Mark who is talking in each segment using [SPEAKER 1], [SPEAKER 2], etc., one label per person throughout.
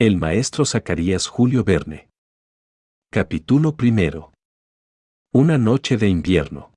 [SPEAKER 1] El maestro Zacarías Julio Verne. Capítulo primero. Una noche de invierno.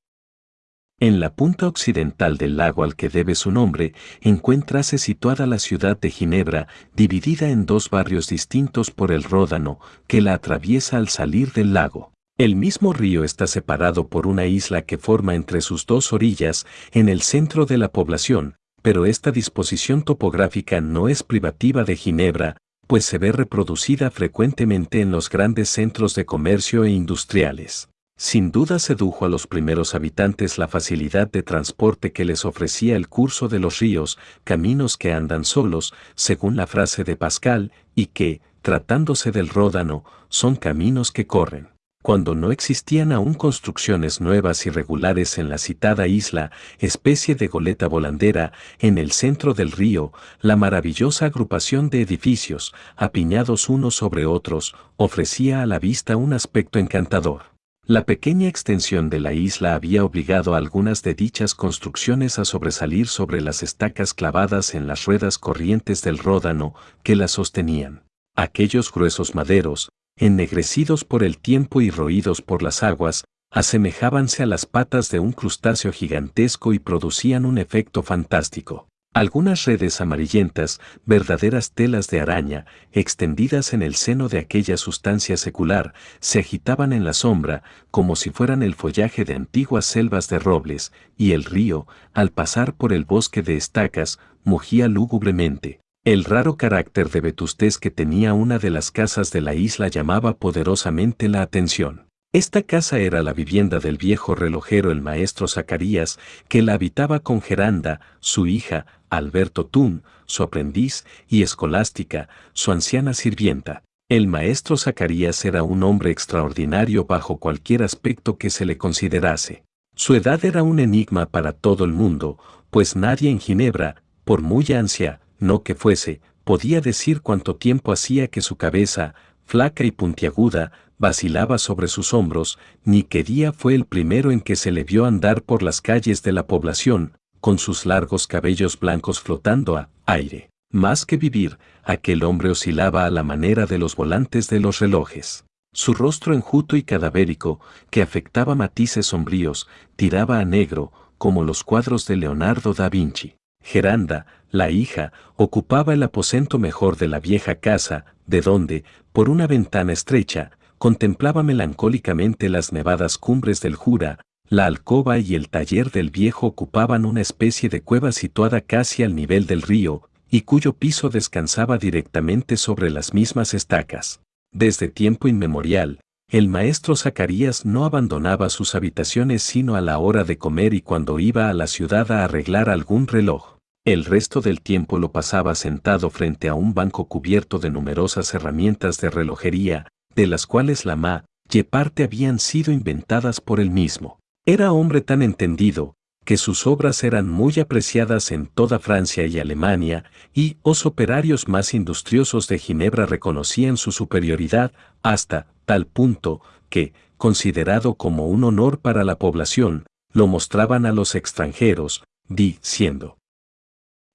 [SPEAKER 1] En la punta occidental del lago al que debe su nombre, encuéntrase situada la ciudad de Ginebra, dividida en dos barrios distintos por el Ródano, que la atraviesa al salir del lago. El mismo río está separado por una isla que forma entre sus dos orillas, en el centro de la población, pero esta disposición topográfica no es privativa de Ginebra, pues se ve reproducida frecuentemente en los grandes centros de comercio e industriales. Sin duda sedujo a los primeros habitantes la facilidad de transporte que les ofrecía el curso de los ríos, caminos que andan solos, según la frase de Pascal, y que, tratándose del Ródano, son caminos que corren. Cuando no existían aún construcciones nuevas y regulares en la citada isla, especie de goleta volandera, en el centro del río, la maravillosa agrupación de edificios, apiñados unos sobre otros, ofrecía a la vista un aspecto encantador. La pequeña extensión de la isla había obligado a algunas de dichas construcciones a sobresalir sobre las estacas clavadas en las ruedas corrientes del ródano que las sostenían. Aquellos gruesos maderos, ennegrecidos por el tiempo y roídos por las aguas, asemejábanse a las patas de un crustáceo gigantesco y producían un efecto fantástico. Algunas redes amarillentas, verdaderas telas de araña, extendidas en el seno de aquella sustancia secular, se agitaban en la sombra como si fueran el follaje de antiguas selvas de robles, y el río, al pasar por el bosque de estacas, mugía lúgubremente. El raro carácter de vetustez que tenía una de las casas de la isla llamaba poderosamente la atención. Esta casa era la vivienda del viejo relojero el maestro Zacarías, que la habitaba con Geranda, su hija, Alberto Tun, su aprendiz, y Escolástica, su anciana sirvienta. El maestro Zacarías era un hombre extraordinario bajo cualquier aspecto que se le considerase. Su edad era un enigma para todo el mundo, pues nadie en Ginebra, por muy ansia, no que fuese, podía decir cuánto tiempo hacía que su cabeza, flaca y puntiaguda, vacilaba sobre sus hombros, ni qué día fue el primero en que se le vio andar por las calles de la población, con sus largos cabellos blancos flotando a aire. Más que vivir, aquel hombre oscilaba a la manera de los volantes de los relojes. Su rostro enjuto y cadavérico, que afectaba matices sombríos, tiraba a negro, como los cuadros de Leonardo da Vinci. Geranda, la hija, ocupaba el aposento mejor de la vieja casa, de donde, por una ventana estrecha, contemplaba melancólicamente las nevadas cumbres del Jura, la alcoba y el taller del viejo ocupaban una especie de cueva situada casi al nivel del río, y cuyo piso descansaba directamente sobre las mismas estacas. Desde tiempo inmemorial, el maestro Zacarías no abandonaba sus habitaciones sino a la hora de comer y cuando iba a la ciudad a arreglar algún reloj. El resto del tiempo lo pasaba sentado frente a un banco cubierto de numerosas herramientas de relojería, de las cuales la ma, y parte habían sido inventadas por él mismo. Era hombre tan entendido, que sus obras eran muy apreciadas en toda Francia y Alemania, y los operarios más industriosos de Ginebra reconocían su superioridad hasta tal punto que, considerado como un honor para la población, lo mostraban a los extranjeros, diciendo,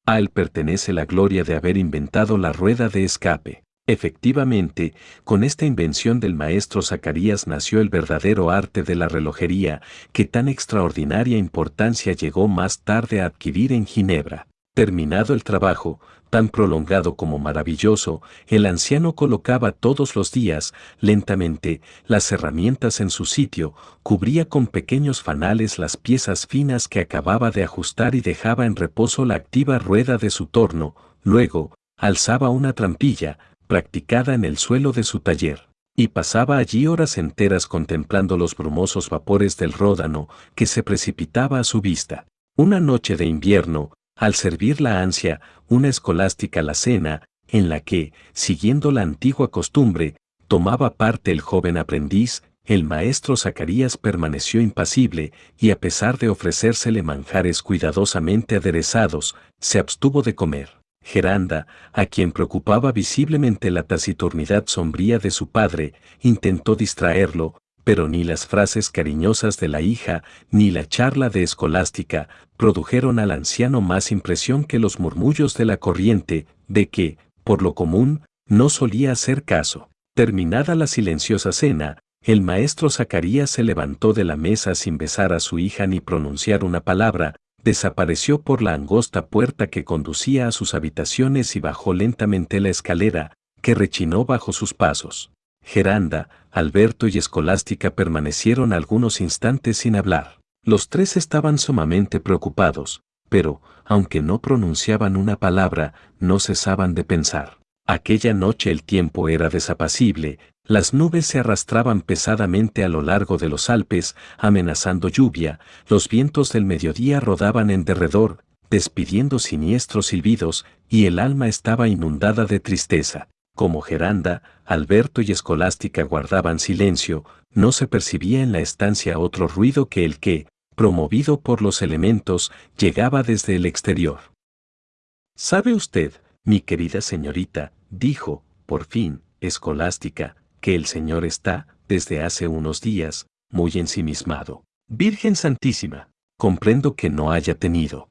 [SPEAKER 1] a él pertenece la gloria de haber inventado la rueda de escape. Efectivamente, con esta invención del maestro Zacarías nació el verdadero arte de la relojería, que tan extraordinaria importancia llegó más tarde a adquirir en Ginebra. Terminado el trabajo, tan prolongado como maravilloso, el anciano colocaba todos los días, lentamente, las herramientas en su sitio, cubría con pequeños fanales las piezas finas que acababa de ajustar y dejaba en reposo la activa rueda de su torno, luego, alzaba una trampilla, practicada en el suelo de su taller, y pasaba allí horas enteras contemplando los brumosos vapores del ródano que se precipitaba a su vista. Una noche de invierno, al servir la ansia, una escolástica la cena, en la que, siguiendo la antigua costumbre, tomaba parte el joven aprendiz, el maestro Zacarías permaneció impasible y a pesar de ofrecérsele manjares cuidadosamente aderezados, se abstuvo de comer. Geranda, a quien preocupaba visiblemente la taciturnidad sombría de su padre, intentó distraerlo, pero ni las frases cariñosas de la hija, ni la charla de escolástica, produjeron al anciano más impresión que los murmullos de la corriente, de que, por lo común, no solía hacer caso. Terminada la silenciosa cena, el maestro Zacarías se levantó de la mesa sin besar a su hija ni pronunciar una palabra, desapareció por la angosta puerta que conducía a sus habitaciones y bajó lentamente la escalera, que rechinó bajo sus pasos. Geranda, Alberto y Escolástica permanecieron algunos instantes sin hablar. Los tres estaban sumamente preocupados, pero, aunque no pronunciaban una palabra, no cesaban de pensar. Aquella noche el tiempo era desapacible, las nubes se arrastraban pesadamente a lo largo de los Alpes, amenazando lluvia, los vientos del mediodía rodaban en derredor, despidiendo siniestros silbidos, y el alma estaba inundada de tristeza. Como Geranda, Alberto y Escolástica guardaban silencio, no se percibía en la estancia otro ruido que el que, promovido por los elementos, llegaba desde el exterior. ¿Sabe usted, mi querida señorita, dijo, por fin, Escolástica, que el Señor está, desde hace unos días, muy ensimismado? Virgen Santísima, comprendo que no haya tenido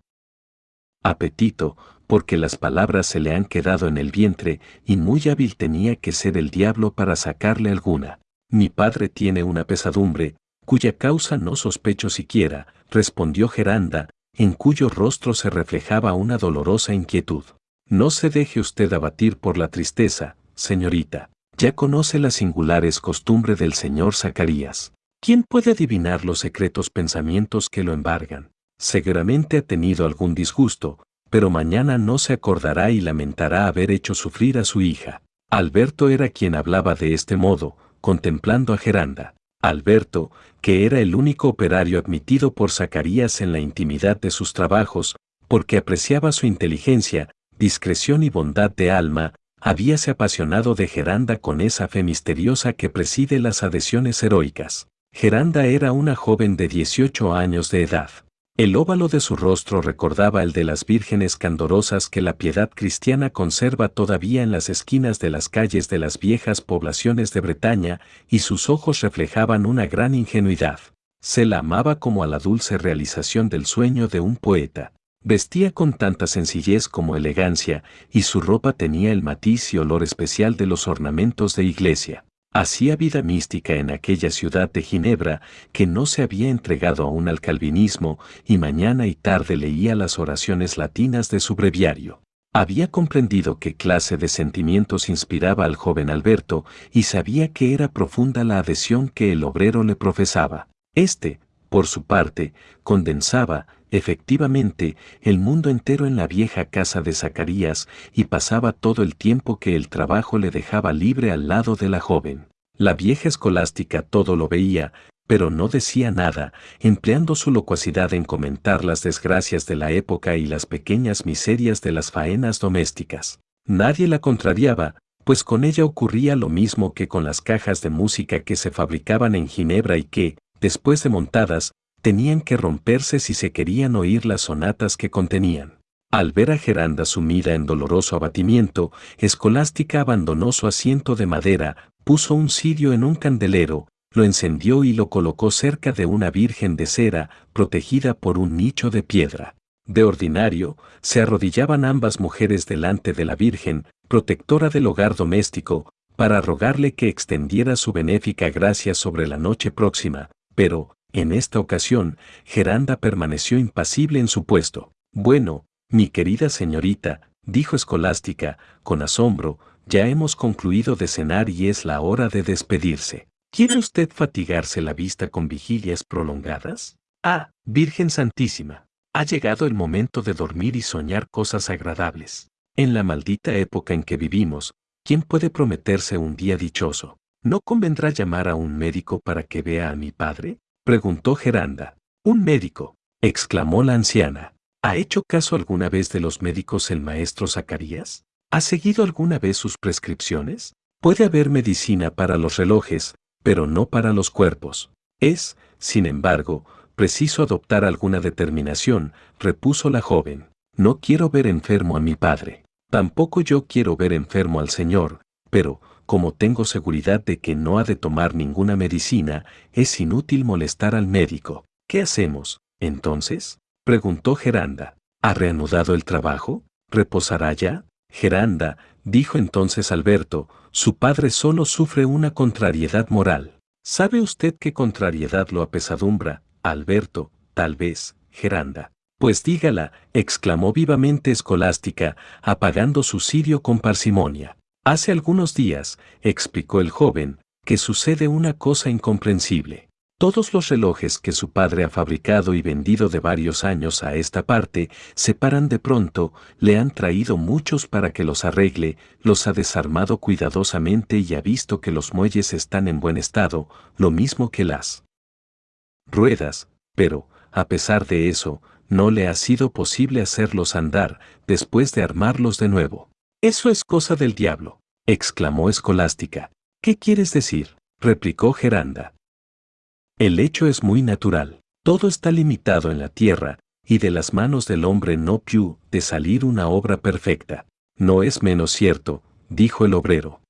[SPEAKER 1] apetito, porque las palabras se le han quedado en el vientre, y muy hábil tenía que ser el diablo para sacarle alguna. Mi padre tiene una pesadumbre, cuya causa no sospecho siquiera, respondió Geranda, en cuyo rostro se reflejaba una dolorosa inquietud. No se deje usted abatir por la tristeza, señorita. Ya conoce la singulares costumbre del señor Zacarías. ¿Quién puede adivinar los secretos pensamientos que lo embargan? Seguramente ha tenido algún disgusto, pero mañana no se acordará y lamentará haber hecho sufrir a su hija. Alberto era quien hablaba de este modo, contemplando a Geranda. Alberto, que era el único operario admitido por Zacarías en la intimidad de sus trabajos, porque apreciaba su inteligencia, discreción y bondad de alma, habíase apasionado de Geranda con esa fe misteriosa que preside las adhesiones heroicas. Geranda era una joven de 18 años de edad. El óvalo de su rostro recordaba el de las vírgenes candorosas que la piedad cristiana conserva todavía en las esquinas de las calles de las viejas poblaciones de Bretaña, y sus ojos reflejaban una gran ingenuidad. Se la amaba como a la dulce realización del sueño de un poeta. Vestía con tanta sencillez como elegancia, y su ropa tenía el matiz y olor especial de los ornamentos de iglesia. Hacía vida mística en aquella ciudad de Ginebra que no se había entregado aún al calvinismo y mañana y tarde leía las oraciones latinas de su breviario. Había comprendido qué clase de sentimientos inspiraba al joven Alberto y sabía que era profunda la adhesión que el obrero le profesaba. Este, por su parte, condensaba, efectivamente, el mundo entero en la vieja casa de Zacarías y pasaba todo el tiempo que el trabajo le dejaba libre al lado de la joven. La vieja escolástica todo lo veía, pero no decía nada, empleando su locuacidad en comentar las desgracias de la época y las pequeñas miserias de las faenas domésticas. Nadie la contrariaba, pues con ella ocurría lo mismo que con las cajas de música que se fabricaban en Ginebra y que, después de montadas, tenían que romperse si se querían oír las sonatas que contenían. Al ver a Geranda sumida en doloroso abatimiento, Escolástica abandonó su asiento de madera, puso un cirio en un candelero, lo encendió y lo colocó cerca de una virgen de cera, protegida por un nicho de piedra. De ordinario, se arrodillaban ambas mujeres delante de la Virgen, protectora del hogar doméstico, para rogarle que extendiera su benéfica gracia sobre la noche próxima, pero, en esta ocasión, Geranda permaneció impasible en su puesto. Bueno, mi querida señorita, dijo Escolástica, con asombro, ya hemos concluido de cenar y es la hora de despedirse. ¿Quiere usted fatigarse la vista con vigilias prolongadas? Ah, Virgen Santísima, ha llegado el momento de dormir y soñar cosas agradables. En la maldita época en que vivimos, ¿quién puede prometerse un día dichoso? ¿No convendrá llamar a un médico para que vea a mi padre? Preguntó Geranda. ¿Un médico? exclamó la anciana. ¿Ha hecho caso alguna vez de los médicos el maestro Zacarías? ¿Ha seguido alguna vez sus prescripciones? Puede haber medicina para los relojes, pero no para los cuerpos. Es, sin embargo, preciso adoptar alguna determinación, repuso la joven. No quiero ver enfermo a mi padre. Tampoco yo quiero ver enfermo al Señor, pero, como tengo seguridad de que no ha de tomar ninguna medicina, es inútil molestar al médico. ¿Qué hacemos, entonces? preguntó Geranda. ¿Ha reanudado el trabajo? ¿Reposará ya? Geranda, dijo entonces Alberto, su padre solo sufre una contrariedad moral. ¿Sabe usted qué contrariedad lo apesadumbra, Alberto, tal vez, Geranda? Pues dígala, exclamó vivamente Escolástica, apagando su cirio con parsimonia. Hace algunos días, explicó el joven, que sucede una cosa incomprensible. Todos los relojes que su padre ha fabricado y vendido de varios años a esta parte se paran de pronto, le han traído muchos para que los arregle, los ha desarmado cuidadosamente y ha visto que los muelles están en buen estado, lo mismo que las ruedas, pero, a pesar de eso, no le ha sido posible hacerlos andar después de armarlos de nuevo. Eso es cosa del diablo, exclamó Escolástica. ¿Qué quieres decir? replicó Geranda. El hecho es muy natural. Todo está limitado en la tierra, y de las manos del hombre no piu de salir una obra perfecta. No es menos cierto, dijo el obrero.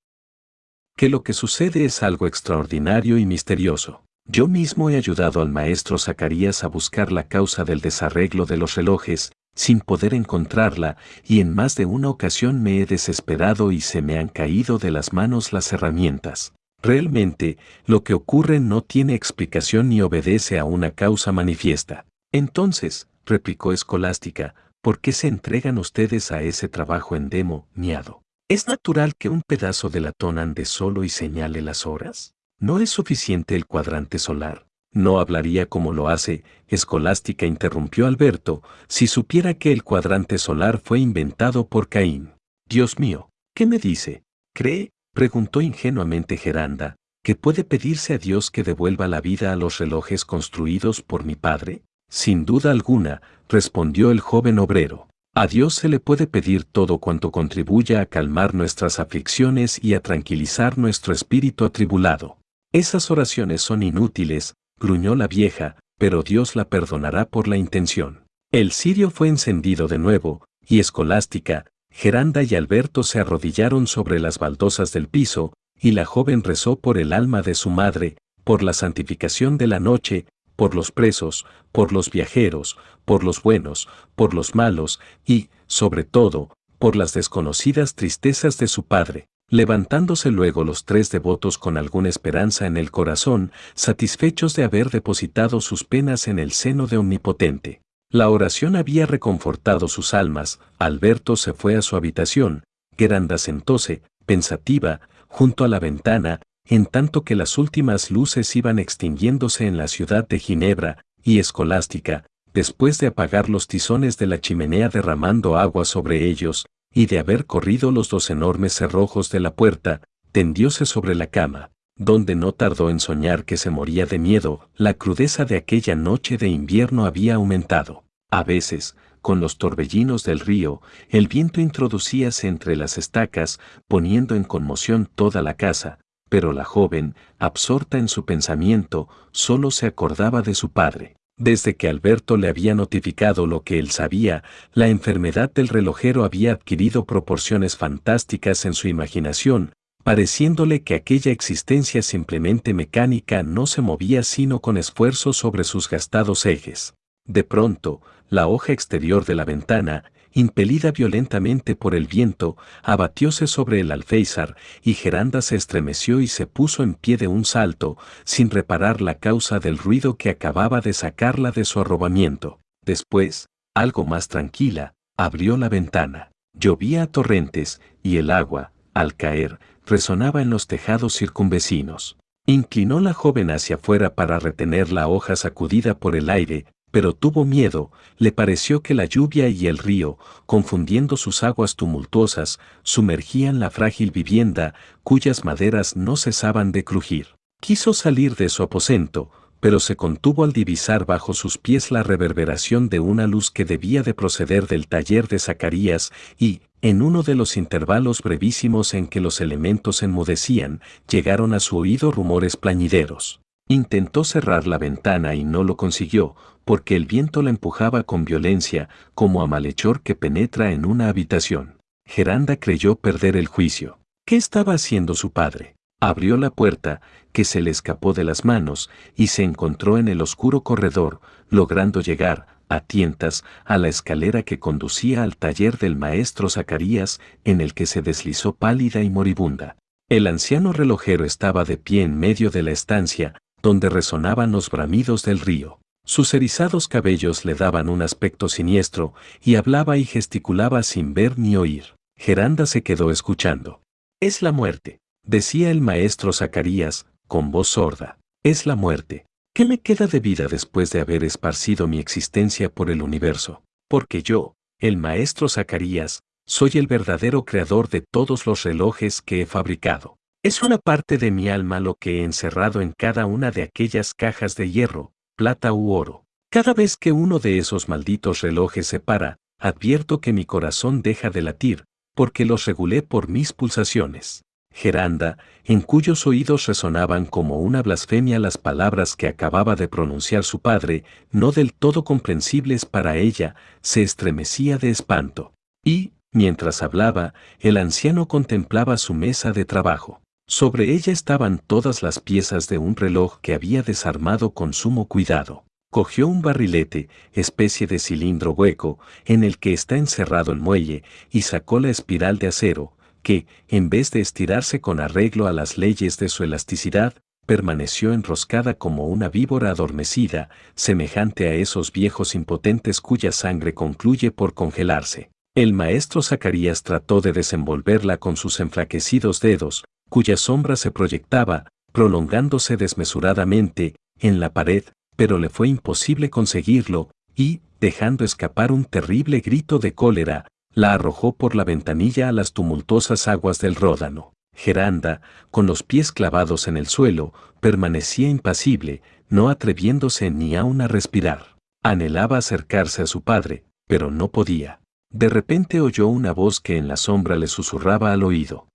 [SPEAKER 1] Que lo que sucede es algo extraordinario y misterioso. Yo mismo he ayudado al maestro Zacarías a buscar la causa del desarreglo de los relojes, sin poder encontrarla, y en más de una ocasión me he desesperado y se me han caído de las manos las herramientas. Realmente, lo que ocurre no tiene explicación ni obedece a una causa manifiesta. Entonces, replicó Escolástica, ¿por qué se entregan ustedes a ese trabajo endemoniado? ¿Es natural que un pedazo de latón ande solo y señale las horas? ¿No es suficiente el cuadrante solar? No hablaría como lo hace, Escolástica interrumpió Alberto, si supiera que el cuadrante solar fue inventado por Caín. Dios mío, ¿qué me dice? ¿Cree? preguntó ingenuamente Geranda, ¿que puede pedirse a Dios que devuelva la vida a los relojes construidos por mi padre? Sin duda alguna, respondió el joven obrero. A Dios se le puede pedir todo cuanto contribuya a calmar nuestras aflicciones y a tranquilizar nuestro espíritu atribulado. Esas oraciones son inútiles, gruñó la vieja, pero Dios la perdonará por la intención. El cirio fue encendido de nuevo, y escolástica, Geranda y Alberto se arrodillaron sobre las baldosas del piso, y la joven rezó por el alma de su madre, por la santificación de la noche, por los presos, por los viajeros, por los buenos, por los malos, y, sobre todo, por las desconocidas tristezas de su padre. Levantándose luego los tres devotos con alguna esperanza en el corazón, satisfechos de haber depositado sus penas en el seno de Omnipotente. La oración había reconfortado sus almas, Alberto se fue a su habitación, Geranda sentóse, pensativa, junto a la ventana, en tanto que las últimas luces iban extinguiéndose en la ciudad de Ginebra, y escolástica, después de apagar los tizones de la chimenea derramando agua sobre ellos, y de haber corrido los dos enormes cerrojos de la puerta, tendióse sobre la cama, donde no tardó en soñar que se moría de miedo, la crudeza de aquella noche de invierno había aumentado. A veces, con los torbellinos del río, el viento introducíase entre las estacas, poniendo en conmoción toda la casa, pero la joven, absorta en su pensamiento, solo se acordaba de su padre. Desde que Alberto le había notificado lo que él sabía, la enfermedad del relojero había adquirido proporciones fantásticas en su imaginación, pareciéndole que aquella existencia simplemente mecánica no se movía sino con esfuerzo sobre sus gastados ejes. De pronto, la hoja exterior de la ventana, impelida violentamente por el viento, abatióse sobre el alféizar, y Geranda se estremeció y se puso en pie de un salto, sin reparar la causa del ruido que acababa de sacarla de su arrobamiento. Después, algo más tranquila, abrió la ventana. Llovía a torrentes, y el agua, al caer, resonaba en los tejados circunvecinos. Inclinó la joven hacia afuera para retener la hoja sacudida por el aire, pero tuvo miedo, le pareció que la lluvia y el río, confundiendo sus aguas tumultuosas, sumergían la frágil vivienda, cuyas maderas no cesaban de crujir. Quiso salir de su aposento, pero se contuvo al divisar bajo sus pies la reverberación de una luz que debía de proceder del taller de Zacarías y, en uno de los intervalos brevísimos en que los elementos enmudecían, llegaron a su oído rumores plañideros. Intentó cerrar la ventana y no lo consiguió, porque el viento la empujaba con violencia, como a malhechor que penetra en una habitación. Geranda creyó perder el juicio. ¿Qué estaba haciendo su padre? Abrió la puerta, que se le escapó de las manos, y se encontró en el oscuro corredor, logrando llegar, a tientas, a la escalera que conducía al taller del maestro Zacarías, en el que se deslizó pálida y moribunda. El anciano relojero estaba de pie en medio de la estancia, donde resonaban los bramidos del río. Sus erizados cabellos le daban un aspecto siniestro, y hablaba y gesticulaba sin ver ni oír. Geranda se quedó escuchando. Es la muerte, decía el maestro Zacarías, con voz sorda. Es la muerte. ¿Qué me queda de vida después de haber esparcido mi existencia por el universo? Porque yo, el maestro Zacarías, soy el verdadero creador de todos los relojes que he fabricado. Es una parte de mi alma lo que he encerrado en cada una de aquellas cajas de hierro, plata u oro. Cada vez que uno de esos malditos relojes se para, advierto que mi corazón deja de latir, porque los regulé por mis pulsaciones. Geranda, en cuyos oídos resonaban como una blasfemia las palabras que acababa de pronunciar su padre, no del todo comprensibles para ella, se estremecía de espanto. Y, mientras hablaba, el anciano contemplaba su mesa de trabajo. Sobre ella estaban todas las piezas de un reloj que había desarmado con sumo cuidado. Cogió un barrilete, especie de cilindro hueco, en el que está encerrado el muelle, y sacó la espiral de acero, que, en vez de estirarse con arreglo a las leyes de su elasticidad, permaneció enroscada como una víbora adormecida, semejante a esos viejos impotentes cuya sangre concluye por congelarse. El maestro Zacarías trató de desenvolverla con sus enflaquecidos dedos, cuya sombra se proyectaba, prolongándose desmesuradamente, en la pared, pero le fue imposible conseguirlo, y, dejando escapar un terrible grito de cólera, la arrojó por la ventanilla a las tumultuosas aguas del Ródano. Geranda, con los pies clavados en el suelo, permanecía impasible, no atreviéndose ni aún a respirar. Anhelaba acercarse a su padre, pero no podía. De repente oyó una voz que en la sombra le susurraba al oído.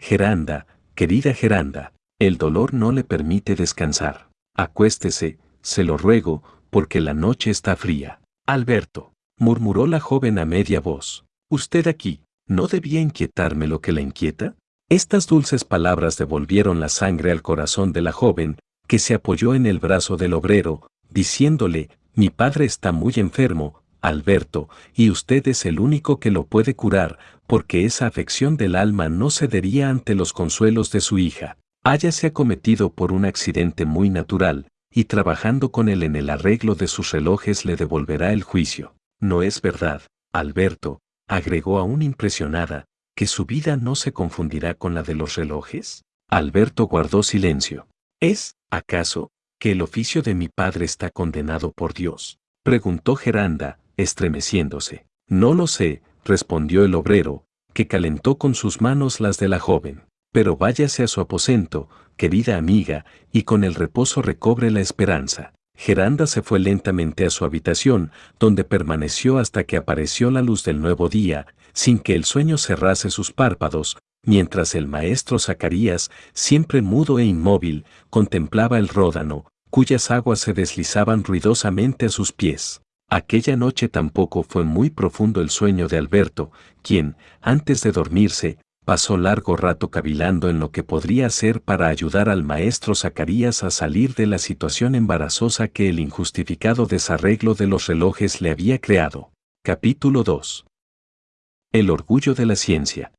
[SPEAKER 1] Geranda, querida Geranda, el dolor no le permite descansar. Acuéstese, se lo ruego, porque la noche está fría. Alberto murmuró la joven a media voz. Usted aquí, ¿no debía inquietarme lo que la inquieta? Estas dulces palabras devolvieron la sangre al corazón de la joven, que se apoyó en el brazo del obrero, diciéndole, mi padre está muy enfermo, Alberto, y usted es el único que lo puede curar, porque esa afección del alma no cedería ante los consuelos de su hija. Háyase acometido por un accidente muy natural, y trabajando con él en el arreglo de sus relojes le devolverá el juicio. No es verdad, Alberto, agregó aún impresionada, que su vida no se confundirá con la de los relojes. Alberto guardó silencio. ¿Es, acaso, que el oficio de mi padre está condenado por Dios? preguntó Geranda, estremeciéndose. No lo sé, respondió el obrero, que calentó con sus manos las de la joven. Pero váyase a su aposento, querida amiga, y con el reposo recobre la esperanza. Geranda se fue lentamente a su habitación, donde permaneció hasta que apareció la luz del nuevo día, sin que el sueño cerrase sus párpados, mientras el maestro Zacarías, siempre mudo e inmóvil, contemplaba el ródano, cuyas aguas se deslizaban ruidosamente a sus pies. Aquella noche tampoco fue muy profundo el sueño de Alberto, quien, antes de dormirse, pasó largo rato cavilando en lo que podría hacer para ayudar al maestro Zacarías a salir de la situación embarazosa que el injustificado desarreglo de los relojes le había creado. Capítulo 2. El orgullo de la ciencia.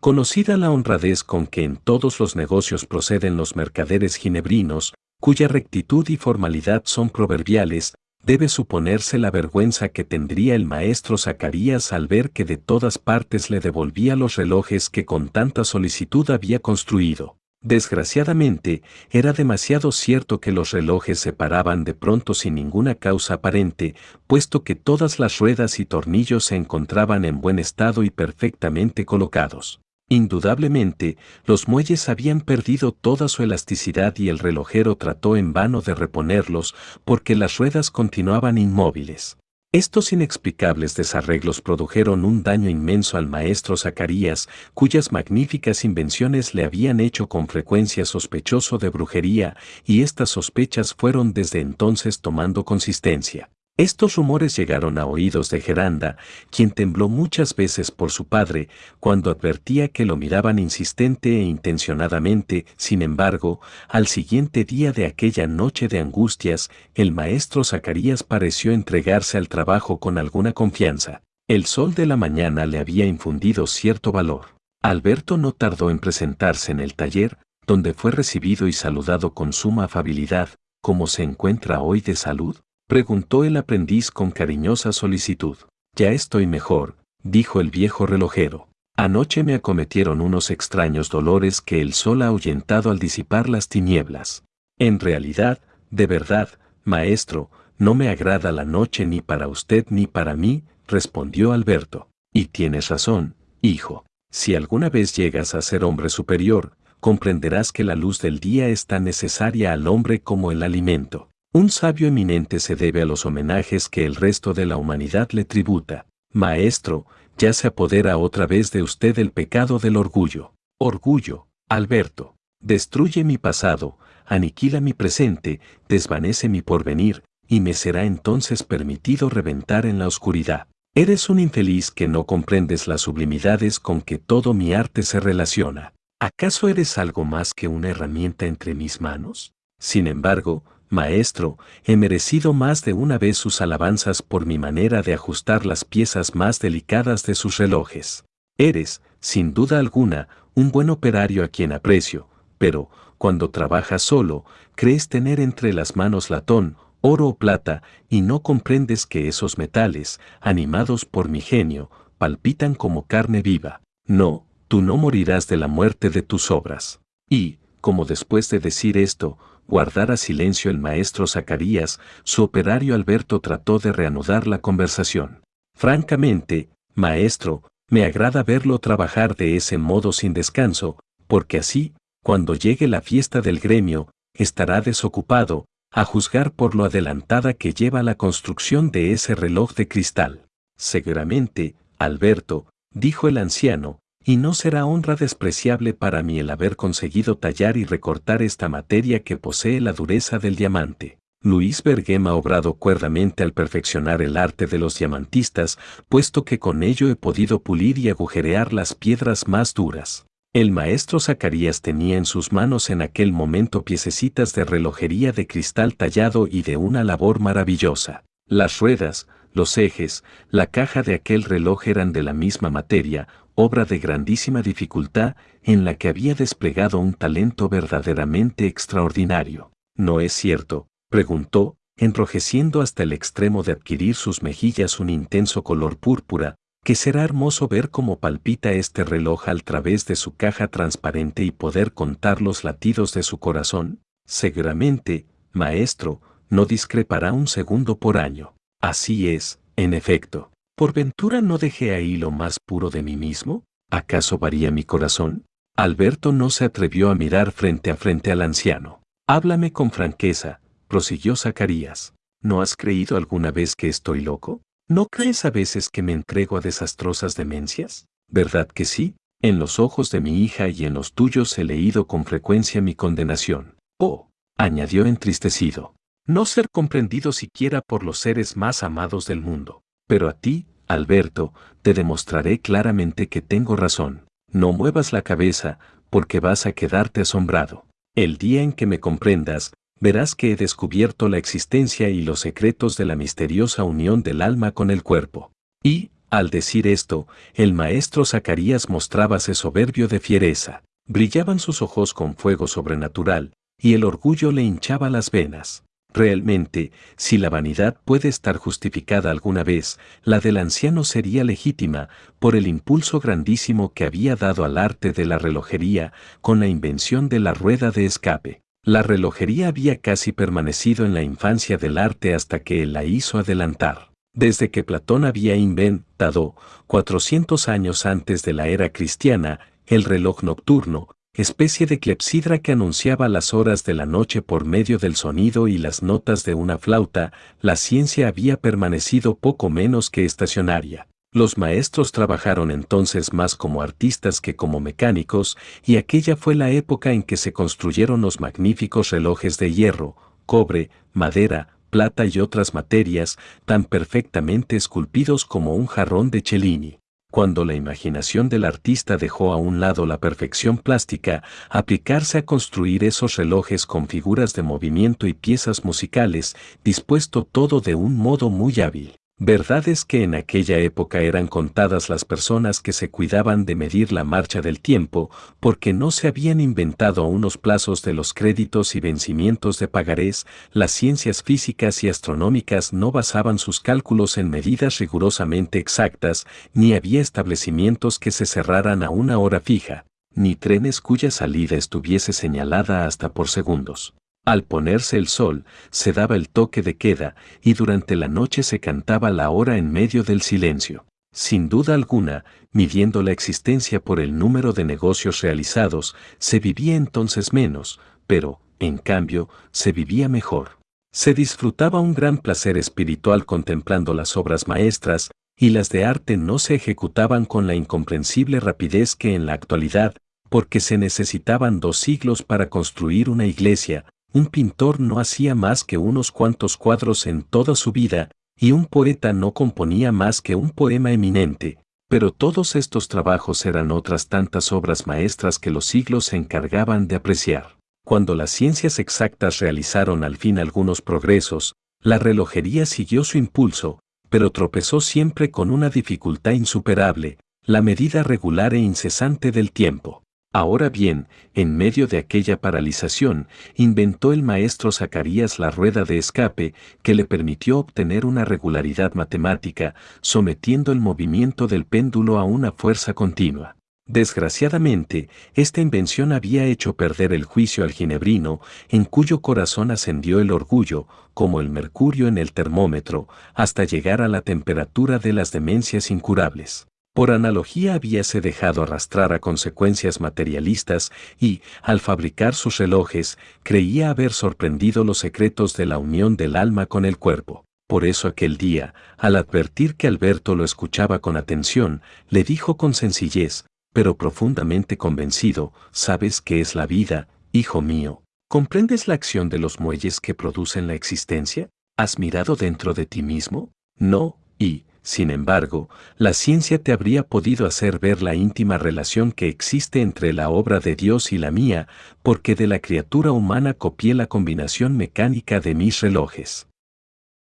[SPEAKER 1] Conocida la honradez con que en todos los negocios proceden los mercaderes ginebrinos, cuya rectitud y formalidad son proverbiales, debe suponerse la vergüenza que tendría el maestro Zacarías al ver que de todas partes le devolvía los relojes que con tanta solicitud había construido. Desgraciadamente, era demasiado cierto que los relojes se paraban de pronto sin ninguna causa aparente, puesto que todas las ruedas y tornillos se encontraban en buen estado y perfectamente colocados. Indudablemente, los muelles habían perdido toda su elasticidad y el relojero trató en vano de reponerlos porque las ruedas continuaban inmóviles. Estos inexplicables desarreglos produjeron un daño inmenso al maestro Zacarías, cuyas magníficas invenciones le habían hecho con frecuencia sospechoso de brujería, y estas sospechas fueron desde entonces tomando consistencia. Estos rumores llegaron a oídos de Geranda, quien tembló muchas veces por su padre cuando advertía que lo miraban insistente e intencionadamente. Sin embargo, al siguiente día de aquella noche de angustias, el maestro Zacarías pareció entregarse al trabajo con alguna confianza. El sol de la mañana le había infundido cierto valor. Alberto no tardó en presentarse en el taller, donde fue recibido y saludado con suma afabilidad. ¿Cómo se encuentra hoy de salud? Preguntó el aprendiz con cariñosa solicitud. Ya estoy mejor, dijo el viejo relojero. Anoche me acometieron unos extraños dolores que el sol ha ahuyentado al disipar las tinieblas. En realidad, de verdad, maestro, no me agrada la noche ni para usted ni para mí, respondió Alberto. Y tienes razón, hijo. Si alguna vez llegas a ser hombre superior, comprenderás que la luz del día es tan necesaria al hombre como el alimento. Un sabio eminente se debe a los homenajes que el resto de la humanidad le tributa. Maestro, ya se apodera otra vez de usted el pecado del orgullo. Orgullo, Alberto, destruye mi pasado, aniquila mi presente, desvanece mi porvenir, y me será entonces permitido reventar en la oscuridad. Eres un infeliz que no comprendes las sublimidades con que todo mi arte se relaciona. ¿Acaso eres algo más que una herramienta entre mis manos? Sin embargo, maestro, he merecido más de una vez sus alabanzas por mi manera de ajustar las piezas más delicadas de sus relojes. Eres, sin duda alguna, un buen operario a quien aprecio, pero, cuando trabajas solo, crees tener entre las manos latón, oro o plata, y no comprendes que esos metales, animados por mi genio, palpitan como carne viva. No, tú no morirás de la muerte de tus obras. Y, como después de decir esto, guardara silencio el maestro Zacarías, su operario Alberto trató de reanudar la conversación. Francamente, maestro, me agrada verlo trabajar de ese modo sin descanso, porque así, cuando llegue la fiesta del gremio, estará desocupado, a juzgar por lo adelantada que lleva la construcción de ese reloj de cristal. Seguramente, Alberto, dijo el anciano, y no será honra despreciable para mí el haber conseguido tallar y recortar esta materia que posee la dureza del diamante. Luis Berguema ha obrado cuerdamente al perfeccionar el arte de los diamantistas, puesto que con ello he podido pulir y agujerear las piedras más duras. El maestro Zacarías tenía en sus manos en aquel momento piececitas de relojería de cristal tallado y de una labor maravillosa. Las ruedas, los ejes, la caja de aquel reloj eran de la misma materia, obra de grandísima dificultad en la que había desplegado un talento verdaderamente extraordinario. ¿No es cierto? preguntó, enrojeciendo hasta el extremo de adquirir sus mejillas un intenso color púrpura, que será hermoso ver cómo palpita este reloj al través de su caja transparente y poder contar los latidos de su corazón? Seguramente, maestro, no discrepará un segundo por año. Así es, en efecto. ¿Por ventura no dejé ahí lo más puro de mí mismo? ¿Acaso varía mi corazón? Alberto no se atrevió a mirar frente a frente al anciano. Háblame con franqueza, prosiguió Zacarías. ¿No has creído alguna vez que estoy loco? ¿No crees a veces que me entrego a desastrosas demencias? ¿Verdad que sí? En los ojos de mi hija y en los tuyos he leído con frecuencia mi condenación. Oh, añadió entristecido, no ser comprendido siquiera por los seres más amados del mundo. Pero a ti, Alberto, te demostraré claramente que tengo razón. No muevas la cabeza, porque vas a quedarte asombrado. El día en que me comprendas, verás que he descubierto la existencia y los secretos de la misteriosa unión del alma con el cuerpo. Y, al decir esto, el maestro Zacarías mostrábase soberbio de fiereza. Brillaban sus ojos con fuego sobrenatural, y el orgullo le hinchaba las venas. Realmente, si la vanidad puede estar justificada alguna vez, la del anciano sería legítima por el impulso grandísimo que había dado al arte de la relojería con la invención de la rueda de escape. La relojería había casi permanecido en la infancia del arte hasta que él la hizo adelantar. Desde que Platón había inventado, 400 años antes de la era cristiana, el reloj nocturno, especie de clepsidra que anunciaba las horas de la noche por medio del sonido y las notas de una flauta, la ciencia había permanecido poco menos que estacionaria. Los maestros trabajaron entonces más como artistas que como mecánicos, y aquella fue la época en que se construyeron los magníficos relojes de hierro, cobre, madera, plata y otras materias, tan perfectamente esculpidos como un jarrón de Cellini. Cuando la imaginación del artista dejó a un lado la perfección plástica, aplicarse a construir esos relojes con figuras de movimiento y piezas musicales, dispuesto todo de un modo muy hábil. Verdad es que en aquella época eran contadas las personas que se cuidaban de medir la marcha del tiempo, porque no se habían inventado unos plazos de los créditos y vencimientos de pagarés, las ciencias físicas y astronómicas no basaban sus cálculos en medidas rigurosamente exactas, ni había establecimientos que se cerraran a una hora fija, ni trenes cuya salida estuviese señalada hasta por segundos. Al ponerse el sol, se daba el toque de queda y durante la noche se cantaba la hora en medio del silencio. Sin duda alguna, midiendo la existencia por el número de negocios realizados, se vivía entonces menos, pero, en cambio, se vivía mejor. Se disfrutaba un gran placer espiritual contemplando las obras maestras, y las de arte no se ejecutaban con la incomprensible rapidez que en la actualidad, porque se necesitaban dos siglos para construir una iglesia, un pintor no hacía más que unos cuantos cuadros en toda su vida, y un poeta no componía más que un poema eminente, pero todos estos trabajos eran otras tantas obras maestras que los siglos se encargaban de apreciar. Cuando las ciencias exactas realizaron al fin algunos progresos, la relojería siguió su impulso, pero tropezó siempre con una dificultad insuperable, la medida regular e incesante del tiempo. Ahora bien, en medio de aquella paralización, inventó el maestro Zacarías la rueda de escape que le permitió obtener una regularidad matemática, sometiendo el movimiento del péndulo a una fuerza continua. Desgraciadamente, esta invención había hecho perder el juicio al ginebrino, en cuyo corazón ascendió el orgullo, como el mercurio en el termómetro, hasta llegar a la temperatura de las demencias incurables. Por analogía habíase dejado arrastrar a consecuencias materialistas y, al fabricar sus relojes, creía haber sorprendido los secretos de la unión del alma con el cuerpo. Por eso aquel día, al advertir que Alberto lo escuchaba con atención, le dijo con sencillez, pero profundamente convencido, ¿sabes qué es la vida, hijo mío? ¿Comprendes la acción de los muelles que producen la existencia? ¿Has mirado dentro de ti mismo? No, y, sin embargo, la ciencia te habría podido hacer ver la íntima relación que existe entre la obra de Dios y la mía, porque de la criatura humana copié la combinación mecánica de mis relojes.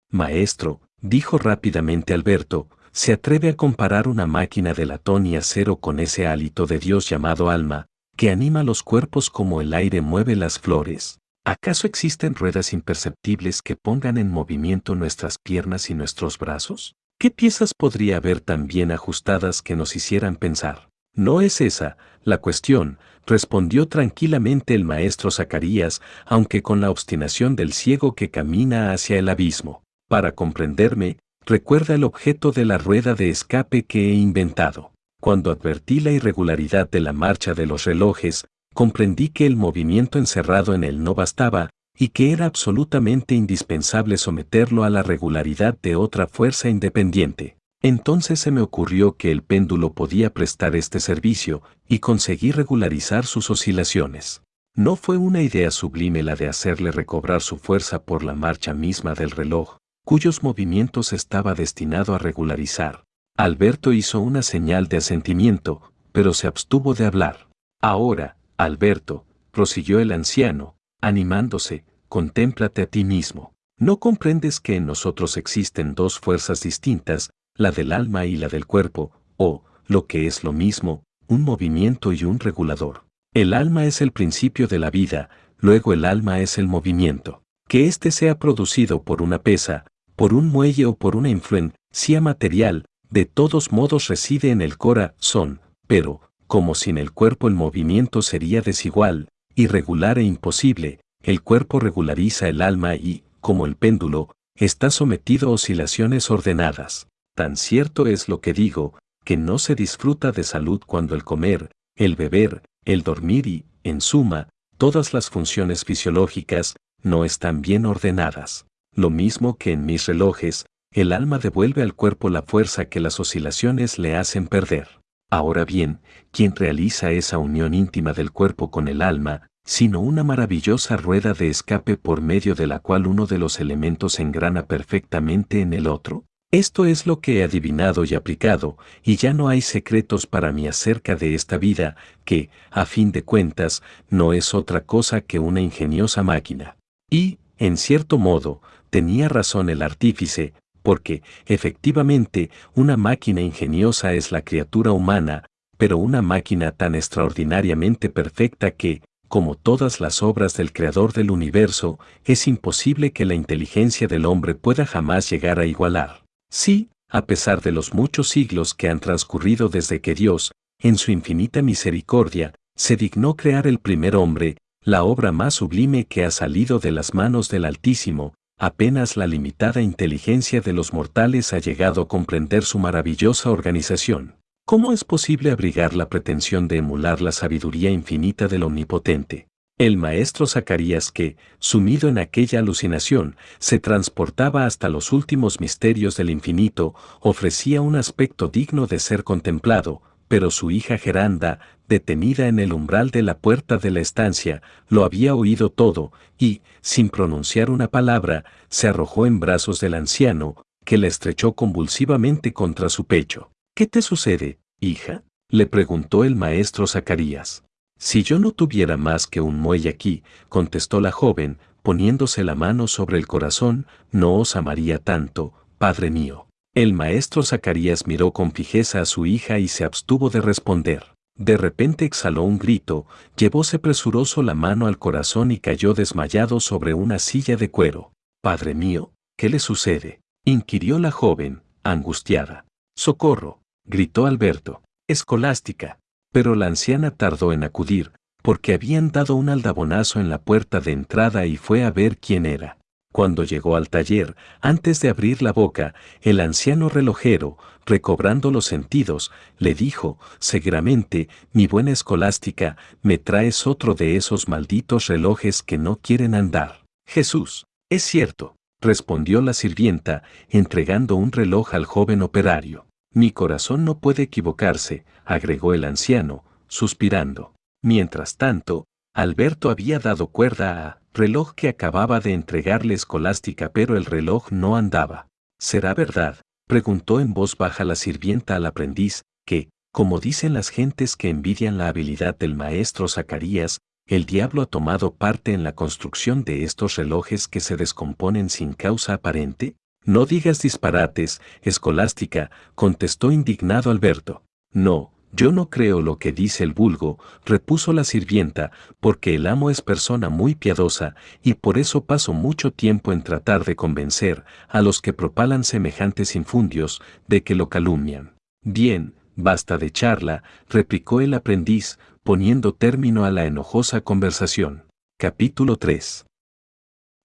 [SPEAKER 1] Maestro, dijo rápidamente Alberto, se atreve a comparar una máquina de latón y acero con ese hálito de Dios llamado alma, que anima los cuerpos como el aire mueve las flores. ¿Acaso existen ruedas imperceptibles que pongan en movimiento nuestras piernas y nuestros brazos? ¿Qué piezas podría haber tan bien ajustadas que nos hicieran pensar? No es esa la cuestión, respondió tranquilamente el maestro Zacarías, aunque con la obstinación del ciego que camina hacia el abismo. Para comprenderme, recuerda el objeto de la rueda de escape que he inventado. Cuando advertí la irregularidad de la marcha de los relojes, comprendí que el movimiento encerrado en él no bastaba, y que era absolutamente indispensable someterlo a la regularidad de otra fuerza independiente. Entonces se me ocurrió que el péndulo podía prestar este servicio y conseguí regularizar sus oscilaciones. No fue una idea sublime la de hacerle recobrar su fuerza por la marcha misma del reloj, cuyos movimientos estaba destinado a regularizar. Alberto hizo una señal de asentimiento, pero se abstuvo de hablar. Ahora, Alberto, prosiguió el anciano, animándose, contémplate a ti mismo. ¿No comprendes que en nosotros existen dos fuerzas distintas, la del alma y la del cuerpo, o, lo que es lo mismo, un movimiento y un regulador? El alma es el principio de la vida, luego el alma es el movimiento. Que éste sea producido por una pesa, por un muelle o por una influencia material, de todos modos reside en el corazón, pero, como sin el cuerpo el movimiento sería desigual, irregular e imposible, el cuerpo regulariza el alma y, como el péndulo, está sometido a oscilaciones ordenadas. Tan cierto es lo que digo, que no se disfruta de salud cuando el comer, el beber, el dormir y, en suma, todas las funciones fisiológicas, no están bien ordenadas. Lo mismo que en mis relojes, el alma devuelve al cuerpo la fuerza que las oscilaciones le hacen perder. Ahora bien, quien realiza esa unión íntima del cuerpo con el alma, sino una maravillosa rueda de escape por medio de la cual uno de los elementos engrana perfectamente en el otro? Esto es lo que he adivinado y aplicado, y ya no hay secretos para mí acerca de esta vida, que, a fin de cuentas, no es otra cosa que una ingeniosa máquina. Y, en cierto modo, tenía razón el artífice, porque, efectivamente, una máquina ingeniosa es la criatura humana, pero una máquina tan extraordinariamente perfecta que, como todas las obras del Creador del universo, es imposible que la inteligencia del hombre pueda jamás llegar a igualar. Sí, a pesar de los muchos siglos que han transcurrido desde que Dios, en su infinita misericordia, se dignó crear el primer hombre, la obra más sublime que ha salido de las manos del Altísimo, apenas la limitada inteligencia de los mortales ha llegado a comprender su maravillosa organización. ¿Cómo es posible abrigar la pretensión de emular la sabiduría infinita del Omnipotente? El maestro Zacarías que, sumido en aquella alucinación, se transportaba hasta los últimos misterios del infinito, ofrecía un aspecto digno de ser contemplado, pero su hija Geranda, detenida en el umbral de la puerta de la estancia, lo había oído todo, y, sin pronunciar una palabra, se arrojó en brazos del anciano, que la estrechó convulsivamente contra su pecho. ¿Qué te sucede, hija? le preguntó el maestro Zacarías. Si yo no tuviera más que un muelle aquí, contestó la joven, poniéndose la mano sobre el corazón, no os amaría tanto, padre mío. El maestro Zacarías miró con fijeza a su hija y se abstuvo de responder. De repente exhaló un grito, llevóse presuroso la mano al corazón y cayó desmayado sobre una silla de cuero. Padre mío, ¿qué le sucede? inquirió la joven, angustiada. Socorro, gritó Alberto. Escolástica, pero la anciana tardó en acudir, porque habían dado un aldabonazo en la puerta de entrada y fue a ver quién era. Cuando llegó al taller, antes de abrir la boca, el anciano relojero, recobrando los sentidos, le dijo, seguramente, mi buena escolástica, me traes otro de esos malditos relojes que no quieren andar. Jesús, es cierto, respondió la sirvienta, entregando un reloj al joven operario. Mi corazón no puede equivocarse, agregó el anciano, suspirando. Mientras tanto, Alberto había dado cuerda a reloj que acababa de entregarle escolástica pero el reloj no andaba. ¿Será verdad? preguntó en voz baja la sirvienta al aprendiz, que, como dicen las gentes que envidian la habilidad del maestro Zacarías, el diablo ha tomado parte en la construcción de estos relojes que se descomponen sin causa aparente? No digas disparates, escolástica, contestó indignado Alberto. No, yo no creo lo que dice el vulgo, repuso la sirvienta, porque el amo es persona muy piadosa, y por eso paso mucho tiempo en tratar de convencer a los que propalan semejantes infundios de que lo calumnian. Bien, basta de charla, replicó el aprendiz, poniendo término a la enojosa conversación. Capítulo 3.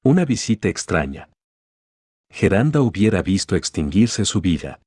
[SPEAKER 1] Una visita extraña. Geranda hubiera visto extinguirse su vida.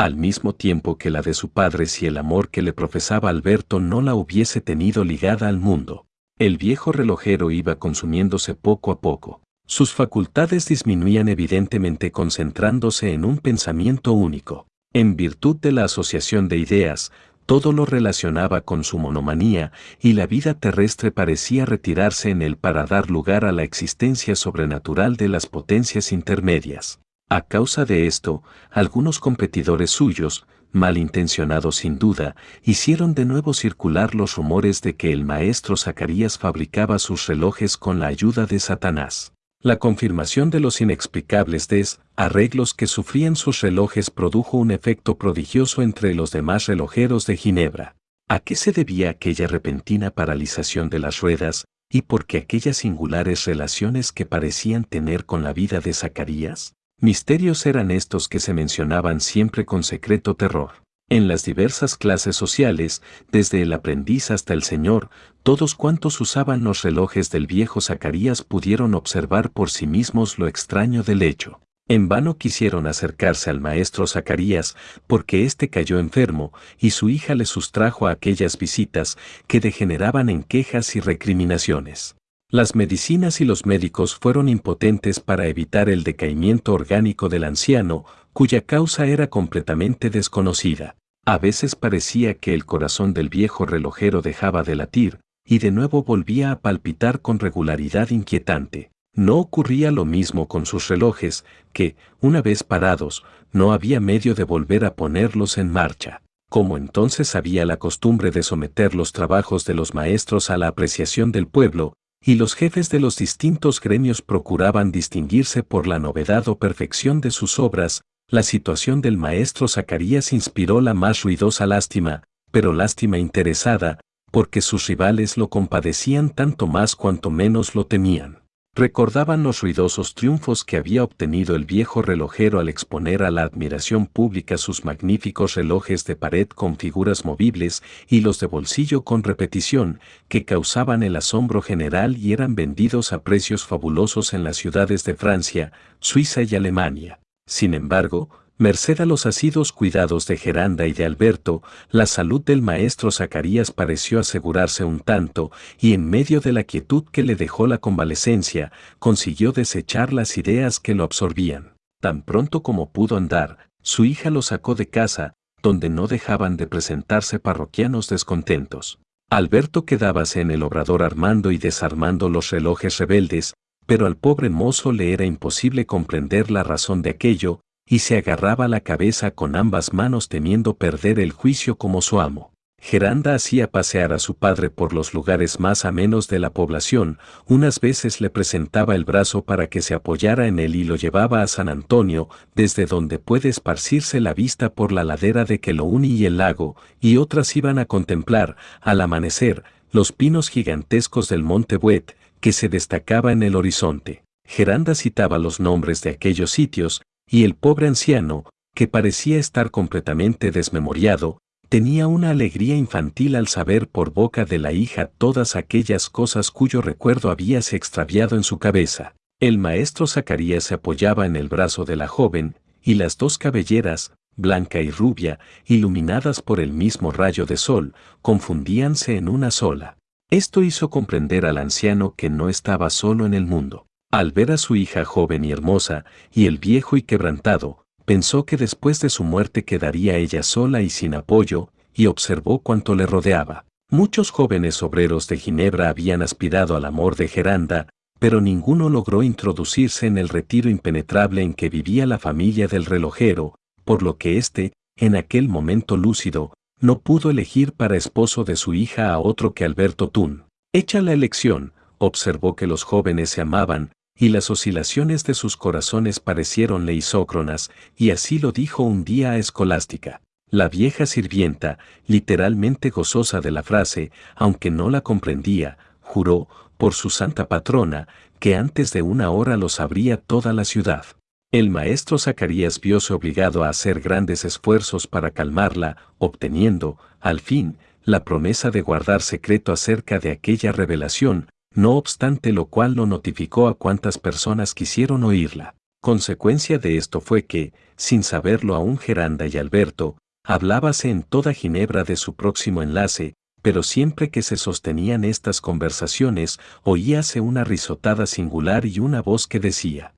[SPEAKER 1] Al mismo tiempo que la de su padre si el amor que le profesaba Alberto no la hubiese tenido ligada al mundo. El viejo relojero iba consumiéndose poco a poco. Sus facultades disminuían evidentemente concentrándose en un pensamiento único. En virtud de la asociación de ideas, todo lo relacionaba con su monomanía y la vida terrestre parecía retirarse en él para dar lugar a la existencia sobrenatural de las potencias intermedias. A causa de esto, algunos competidores suyos, malintencionados sin duda, hicieron de nuevo circular los rumores de que el maestro Zacarías fabricaba sus relojes con la ayuda de Satanás. La confirmación de los inexplicables desarreglos que sufrían sus relojes produjo un efecto prodigioso entre los demás relojeros de Ginebra. ¿A qué se debía aquella repentina paralización de las ruedas y por qué aquellas singulares relaciones que parecían tener con la vida de Zacarías? Misterios eran estos que se mencionaban siempre con secreto terror. En las diversas clases sociales, desde el aprendiz hasta el señor, todos cuantos usaban los relojes del viejo Zacarías pudieron observar por sí mismos lo extraño del hecho. En vano quisieron acercarse al maestro Zacarías porque éste cayó enfermo y su hija le sustrajo a aquellas visitas que degeneraban en quejas y recriminaciones. Las medicinas y los médicos fueron impotentes para evitar el decaimiento orgánico del anciano, cuya causa era completamente desconocida. A veces parecía que el corazón del viejo relojero dejaba de latir, y de nuevo volvía a palpitar con regularidad inquietante. No ocurría lo mismo con sus relojes, que, una vez parados, no había medio de volver a ponerlos en marcha. Como entonces había la costumbre de someter los trabajos de los maestros a la apreciación del pueblo, y los jefes de los distintos gremios procuraban distinguirse por la novedad o perfección de sus obras, la situación del maestro Zacarías inspiró la más ruidosa lástima, pero lástima interesada, porque sus rivales lo compadecían tanto más cuanto menos lo temían. Recordaban los ruidosos triunfos que había obtenido el viejo relojero al exponer a la admiración pública sus magníficos relojes de pared con figuras movibles y los de bolsillo con repetición, que causaban el asombro general y eran vendidos a precios fabulosos en las ciudades de Francia, Suiza y Alemania. Sin embargo, Merced a los asidos cuidados de Geranda y de Alberto, la salud del maestro Zacarías pareció asegurarse un tanto, y en medio de la quietud que le dejó la convalecencia, consiguió desechar las ideas que lo absorbían. Tan pronto como pudo andar, su hija lo sacó de casa, donde no dejaban de presentarse parroquianos descontentos. Alberto quedábase en el obrador armando y desarmando los relojes rebeldes, pero al pobre mozo le era imposible comprender la razón de aquello, y se agarraba la cabeza con ambas manos temiendo perder el juicio como su amo. Geranda hacía pasear a su padre por los lugares más amenos de la población, unas veces le presentaba el brazo para que se apoyara en él y lo llevaba a San Antonio, desde donde puede esparcirse la vista por la ladera de Quelouni y el lago, y otras iban a contemplar, al amanecer, los pinos gigantescos del Monte Buet, que se destacaba en el horizonte. Geranda citaba los nombres de aquellos sitios, y el pobre anciano, que parecía estar completamente desmemoriado, tenía una alegría infantil al saber por boca de la hija todas aquellas cosas cuyo recuerdo habíase extraviado en su cabeza. El maestro Zacarías se apoyaba en el brazo de la joven, y las dos cabelleras, blanca y rubia, iluminadas por el mismo rayo de sol, confundíanse en una sola. Esto hizo comprender al anciano que no estaba solo en el mundo. Al ver a su hija joven y hermosa, y el viejo y quebrantado, pensó que después de su muerte quedaría ella sola y sin apoyo, y observó cuanto le rodeaba. Muchos jóvenes obreros de Ginebra habían aspirado al amor de Geranda, pero ninguno logró introducirse en el retiro impenetrable en que vivía la familia del relojero, por lo que éste, en aquel momento lúcido, no pudo elegir para esposo de su hija a otro que Alberto Tun. Hecha la elección, observó que los jóvenes se amaban, y las oscilaciones de sus corazones parecieronle isócronas, y así lo dijo un día a Escolástica. La vieja sirvienta, literalmente gozosa de la frase, aunque no la comprendía, juró, por su santa patrona, que antes de una hora lo sabría toda la ciudad. El maestro Zacarías vióse obligado a hacer grandes esfuerzos para calmarla, obteniendo, al fin, la promesa de guardar secreto acerca de aquella revelación, no obstante lo cual lo notificó a cuantas personas quisieron oírla. Consecuencia de esto fue que, sin saberlo aún Geranda y Alberto, hablábase en toda Ginebra de su próximo enlace, pero siempre que se sostenían estas conversaciones, oíase una risotada singular y una voz que decía,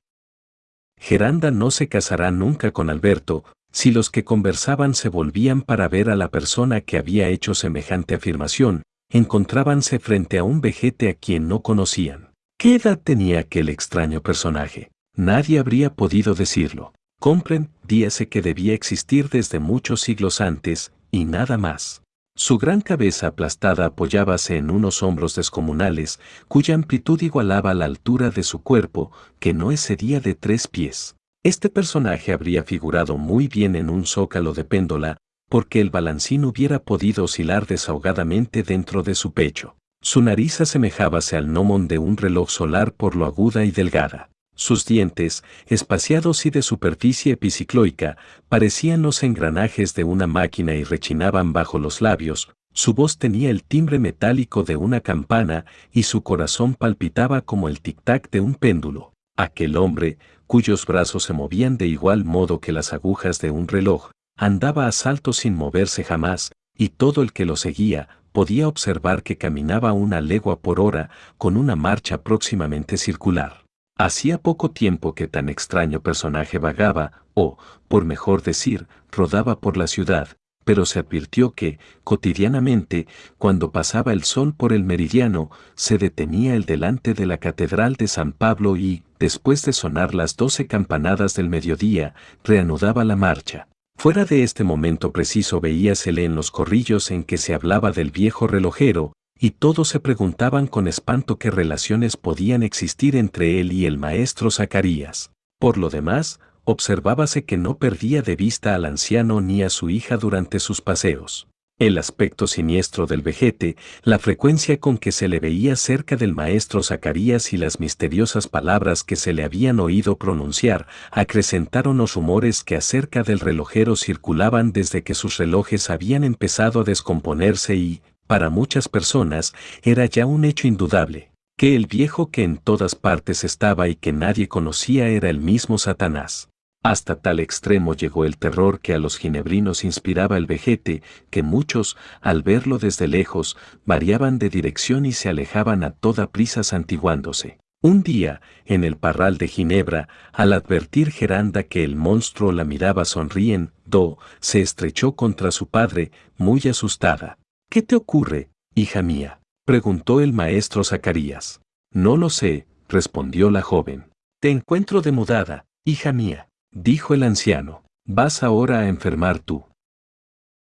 [SPEAKER 1] Geranda no se casará nunca con Alberto, si los que conversaban se volvían para ver a la persona que había hecho semejante afirmación, encontrábanse frente a un vejete a quien no conocían. ¿Qué edad tenía aquel extraño personaje? Nadie habría podido decirlo. Compren, díase que debía existir desde muchos siglos antes, y nada más. Su gran cabeza aplastada apoyábase en unos hombros descomunales, cuya amplitud igualaba la altura de su cuerpo, que no excedía de tres pies. Este personaje habría figurado muy bien en un zócalo de péndola, porque el balancín hubiera podido oscilar desahogadamente dentro de su pecho. Su nariz asemejábase al gnomon de un reloj solar por lo aguda y delgada. Sus dientes, espaciados y de superficie epicicloica, parecían los engranajes de una máquina y rechinaban bajo los labios, su voz tenía el timbre metálico de una campana y su corazón palpitaba como el tic-tac de un péndulo. Aquel hombre, cuyos brazos se movían de igual modo que las agujas de un reloj, andaba a salto sin moverse jamás, y todo el que lo seguía podía observar que caminaba una legua por hora con una marcha próximamente circular. Hacía poco tiempo que tan extraño personaje vagaba, o, por mejor decir, rodaba por la ciudad, pero se advirtió que, cotidianamente, cuando pasaba el sol por el meridiano, se detenía el delante de la Catedral de San Pablo y, después de sonar las doce campanadas del mediodía, reanudaba la marcha. Fuera de este momento preciso veíasele en los corrillos en que se hablaba del viejo relojero, y todos se preguntaban con espanto qué relaciones podían existir entre él y el maestro Zacarías. Por lo demás, observábase que no perdía de vista al anciano ni a su hija durante sus paseos. El aspecto siniestro del vejete, la frecuencia con que se le veía cerca del maestro Zacarías y las misteriosas palabras que se le habían oído pronunciar, acrecentaron los rumores que acerca del relojero circulaban desde que sus relojes habían empezado a descomponerse y, para muchas personas, era ya un hecho indudable, que el viejo que en todas partes estaba y que nadie conocía era el mismo Satanás. Hasta tal extremo llegó el terror que a los ginebrinos inspiraba el vejete, que muchos, al verlo desde lejos, variaban de dirección y se alejaban a toda prisa santiguándose. Un día, en el parral de Ginebra, al advertir Geranda que el monstruo la miraba sonriendo, se estrechó contra su padre, muy asustada. ¿Qué te ocurre, hija mía? preguntó el maestro Zacarías. No lo sé, respondió la joven. Te encuentro demudada, hija mía dijo el anciano, vas ahora a enfermar tú.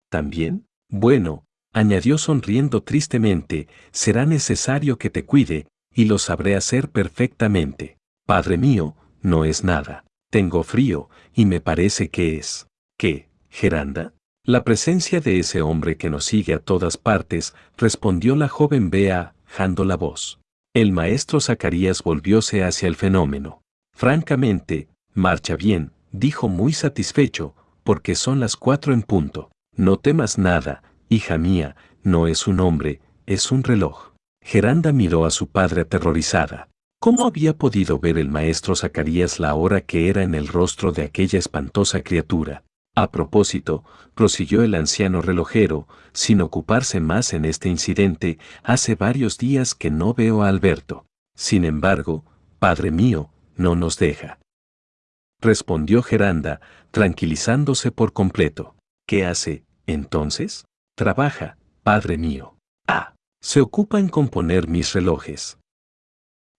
[SPEAKER 1] ¿También? Bueno, añadió sonriendo tristemente, será necesario que te cuide, y lo sabré hacer perfectamente. Padre mío, no es nada. Tengo frío, y me parece que es. ¿Qué, Geranda? La presencia de ese hombre que nos sigue a todas partes, respondió la joven Bea, jando la voz. El maestro Zacarías volvióse hacia el fenómeno. Francamente, marcha bien, dijo muy satisfecho, porque son las cuatro en punto. No temas nada, hija mía, no es un hombre, es un reloj. Geranda miró a su padre aterrorizada. ¿Cómo había podido ver el maestro Zacarías la hora que era en el rostro de aquella espantosa criatura? A propósito, prosiguió el anciano relojero, sin ocuparse más en este incidente, hace varios días que no veo a Alberto. Sin embargo, Padre mío, no nos deja respondió Geranda, tranquilizándose por completo. ¿Qué hace, entonces? Trabaja, padre mío. Ah, se ocupa en componer mis relojes.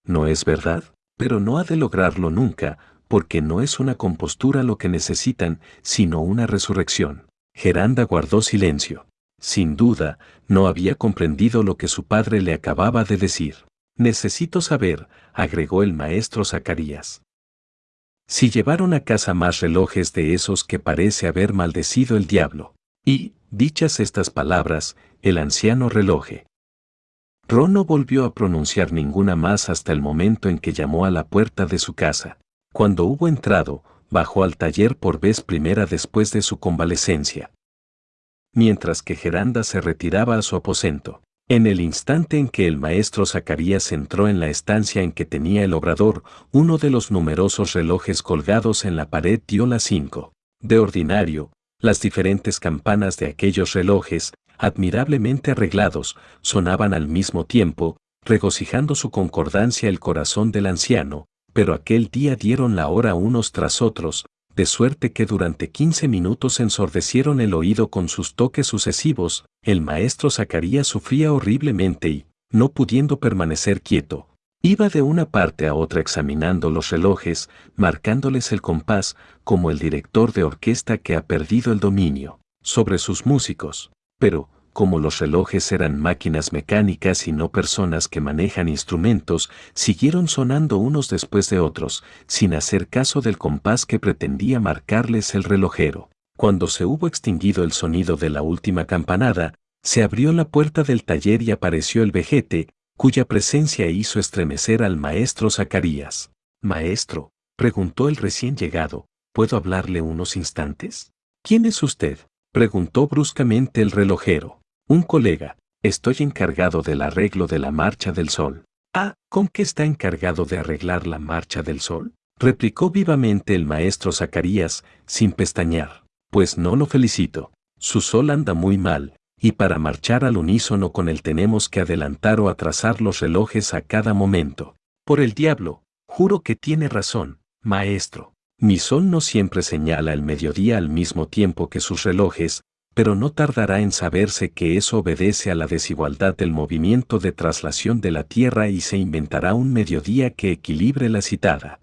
[SPEAKER 1] No es verdad, pero no ha de lograrlo nunca, porque no es una compostura lo que necesitan, sino una resurrección. Geranda guardó silencio. Sin duda, no había comprendido lo que su padre le acababa de decir. Necesito saber, agregó el maestro Zacarías. Si llevaron a casa más relojes de esos que parece haber maldecido el diablo. Y, dichas estas palabras, el anciano reloje. Ron no volvió a pronunciar ninguna más hasta el momento en que llamó a la puerta de su casa. Cuando hubo entrado, bajó al taller por vez primera después de su convalecencia. Mientras que Geranda se retiraba a su aposento. En el instante en que el maestro Zacarías entró en la estancia en que tenía el obrador, uno de los numerosos relojes colgados en la pared dio las cinco. De ordinario, las diferentes campanas de aquellos relojes, admirablemente arreglados, sonaban al mismo tiempo, regocijando su concordancia el corazón del anciano, pero aquel día dieron la hora unos tras otros, de suerte que durante quince minutos ensordecieron el oído con sus toques sucesivos, el maestro Zacarías sufría horriblemente y, no pudiendo permanecer quieto, iba de una parte a otra examinando los relojes, marcándoles el compás, como el director de orquesta que ha perdido el dominio sobre sus músicos. Pero, como los relojes eran máquinas mecánicas y no personas que manejan instrumentos, siguieron sonando unos después de otros, sin hacer caso del compás que pretendía marcarles el relojero. Cuando se hubo extinguido el sonido de la última campanada, se abrió la puerta del taller y apareció el vejete, cuya presencia hizo estremecer al maestro Zacarías. Maestro, preguntó el recién llegado, ¿puedo hablarle unos instantes? ¿Quién es usted? preguntó bruscamente el relojero. Un colega, estoy encargado del arreglo de la marcha del sol. Ah, ¿con qué está encargado de arreglar la marcha del sol? replicó vivamente el maestro Zacarías, sin pestañear. Pues no lo felicito. Su sol anda muy mal, y para marchar al unísono con él tenemos que adelantar o atrasar los relojes a cada momento. Por el diablo, juro que tiene razón, maestro. Mi sol no siempre señala el mediodía al mismo tiempo que sus relojes, pero no tardará en saberse que eso obedece a la desigualdad del movimiento de traslación de la Tierra y se inventará un mediodía que equilibre la citada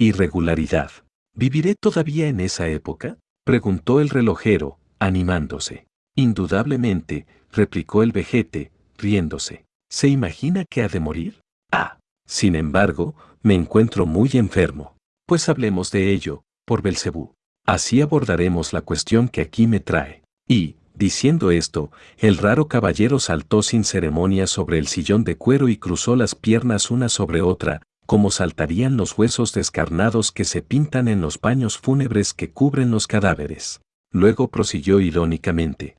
[SPEAKER 1] irregularidad. ¿Viviré todavía en esa época? preguntó el relojero, animándose. Indudablemente, replicó el vejete, riéndose. ¿Se imagina que ha de morir? Ah, sin embargo, me encuentro muy enfermo. Pues hablemos de ello, por Belcebú. Así abordaremos la cuestión que aquí me trae. Y, diciendo esto, el raro caballero saltó sin ceremonia sobre el sillón de cuero y cruzó las piernas una sobre otra, como saltarían los huesos descarnados que se pintan en los paños fúnebres que cubren los cadáveres. Luego prosiguió irónicamente.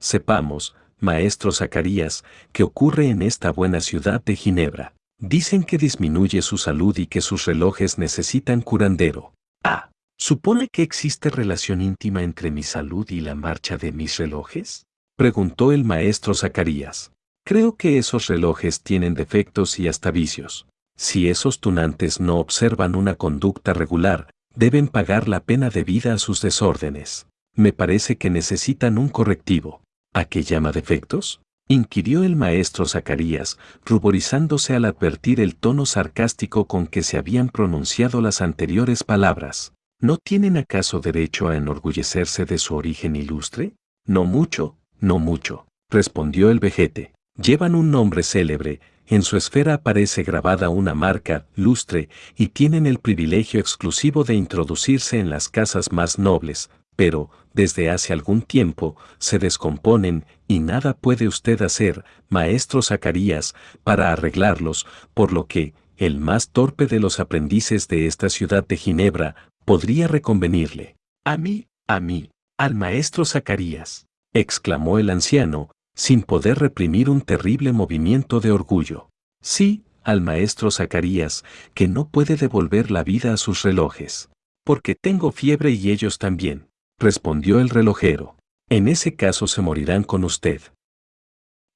[SPEAKER 1] Sepamos, maestro Zacarías, qué ocurre en esta buena ciudad de Ginebra. Dicen que disminuye su salud y que sus relojes necesitan curandero. Ah, ¿supone que existe relación íntima entre mi salud y la marcha de mis relojes? Preguntó el maestro Zacarías. Creo que esos relojes tienen defectos y hasta vicios. Si esos tunantes no observan una conducta regular, deben pagar la pena debida a sus desórdenes. Me parece que necesitan un correctivo. ¿A qué llama defectos? inquirió el maestro Zacarías, ruborizándose al advertir el tono sarcástico con que se habían pronunciado las anteriores palabras. ¿No tienen acaso derecho a enorgullecerse de su origen ilustre? No mucho, no mucho, respondió el vejete. Llevan un nombre célebre, en su esfera aparece grabada una marca, lustre, y tienen el privilegio exclusivo de introducirse en las casas más nobles, pero, desde hace algún tiempo, se descomponen y nada puede usted hacer, maestro Zacarías, para arreglarlos, por lo que, el más torpe de los aprendices de esta ciudad de Ginebra, podría reconvenirle. A mí, a mí, al maestro Zacarías, exclamó el anciano, sin poder reprimir un terrible movimiento de orgullo. Sí, al maestro Zacarías, que no puede devolver la vida a sus relojes. Porque tengo fiebre y ellos también, respondió el relojero. En ese caso se morirán con usted.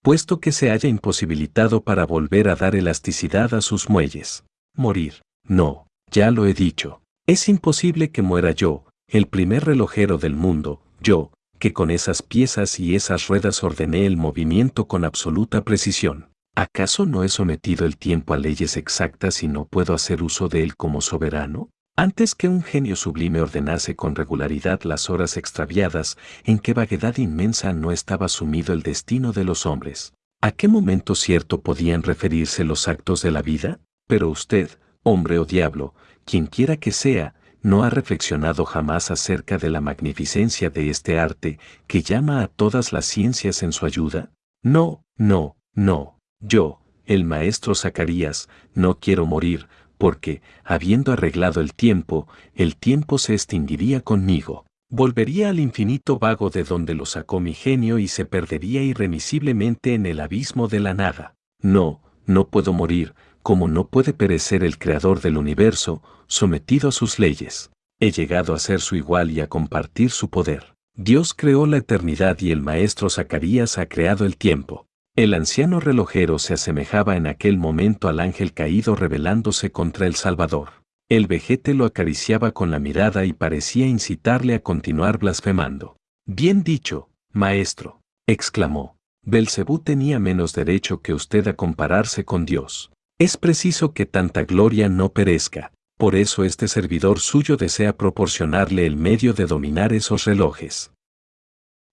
[SPEAKER 1] Puesto que se haya imposibilitado para volver a dar elasticidad a sus muelles. Morir. No, ya lo he dicho. Es imposible que muera yo, el primer relojero del mundo, yo, que con esas piezas y esas ruedas ordené el movimiento con absoluta precisión. ¿Acaso no he sometido el tiempo a leyes exactas y no puedo hacer uso de él como soberano? Antes que un genio sublime ordenase con regularidad las horas extraviadas, en qué vaguedad inmensa no estaba sumido el destino de los hombres. ¿A qué momento cierto podían referirse los actos de la vida? Pero usted, hombre o diablo, quien quiera que sea, no ha reflexionado jamás acerca de la magnificencia de este arte que llama a todas las ciencias en su ayuda? No, no, no. Yo, el maestro Zacarías, no quiero morir, porque, habiendo arreglado el tiempo, el tiempo se extinguiría conmigo. Volvería al infinito vago de donde lo sacó mi genio y se perdería irremisiblemente en el abismo de la nada. No, no puedo morir, como no puede perecer el creador del universo, sometido a sus leyes. He llegado a ser su igual y a compartir su poder. Dios creó la eternidad y el maestro Zacarías ha creado el tiempo. El anciano relojero se asemejaba en aquel momento al ángel caído rebelándose contra el Salvador. El vejete lo acariciaba con la mirada y parecía incitarle a continuar blasfemando. Bien dicho, maestro, exclamó. Belcebú tenía menos derecho que usted a compararse con Dios. Es preciso que tanta gloria no perezca, por eso este servidor suyo desea proporcionarle el medio de dominar esos relojes.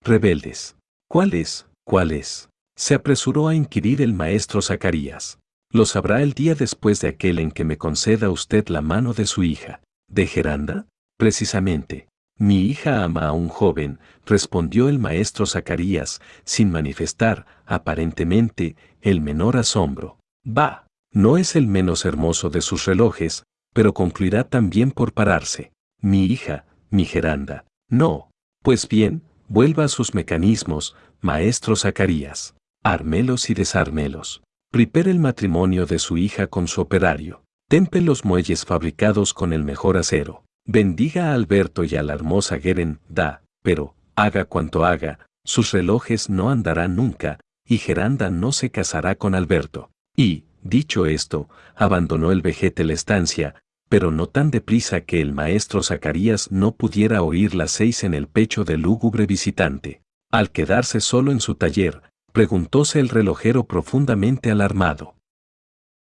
[SPEAKER 1] Rebeldes. ¿Cuál es? ¿Cuál es? Se apresuró a inquirir el maestro Zacarías. Lo sabrá el día después de aquel en que me conceda usted la mano de su hija. ¿De Geranda? Precisamente. Mi hija ama a un joven, respondió el maestro Zacarías, sin manifestar, aparentemente, el menor asombro. Va, no es el menos hermoso de sus relojes, pero concluirá también por pararse. Mi hija, mi Geranda. No. Pues bien, vuelva a sus mecanismos, maestro Zacarías. Armelos y desarmelos. Prepare el matrimonio de su hija con su operario. Tempe los muelles fabricados con el mejor acero. Bendiga a Alberto y a la hermosa Geren, da, pero, haga cuanto haga, sus relojes no andarán nunca, y Geranda no se casará con Alberto. Y, Dicho esto, abandonó el vejete la estancia, pero no tan deprisa que el maestro Zacarías no pudiera oír las seis en el pecho del lúgubre visitante. Al quedarse solo en su taller, preguntóse el relojero profundamente alarmado.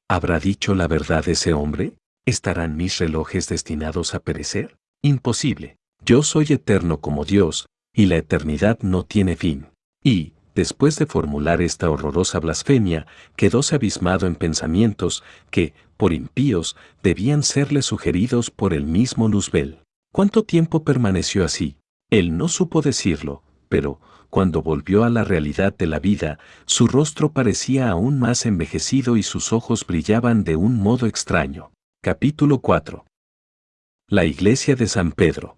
[SPEAKER 1] ¿Habrá dicho la verdad ese hombre? ¿Estarán mis relojes destinados a perecer? Imposible. Yo soy eterno como Dios, y la eternidad no tiene fin. Y, después de formular esta horrorosa blasfemia, quedóse abismado en pensamientos que, por impíos, debían serle sugeridos por el mismo Luzbel. ¿Cuánto tiempo permaneció así? Él no supo decirlo, pero, cuando volvió a la realidad de la vida, su rostro parecía aún más envejecido y sus ojos brillaban de un modo extraño. Capítulo 4 La iglesia de San Pedro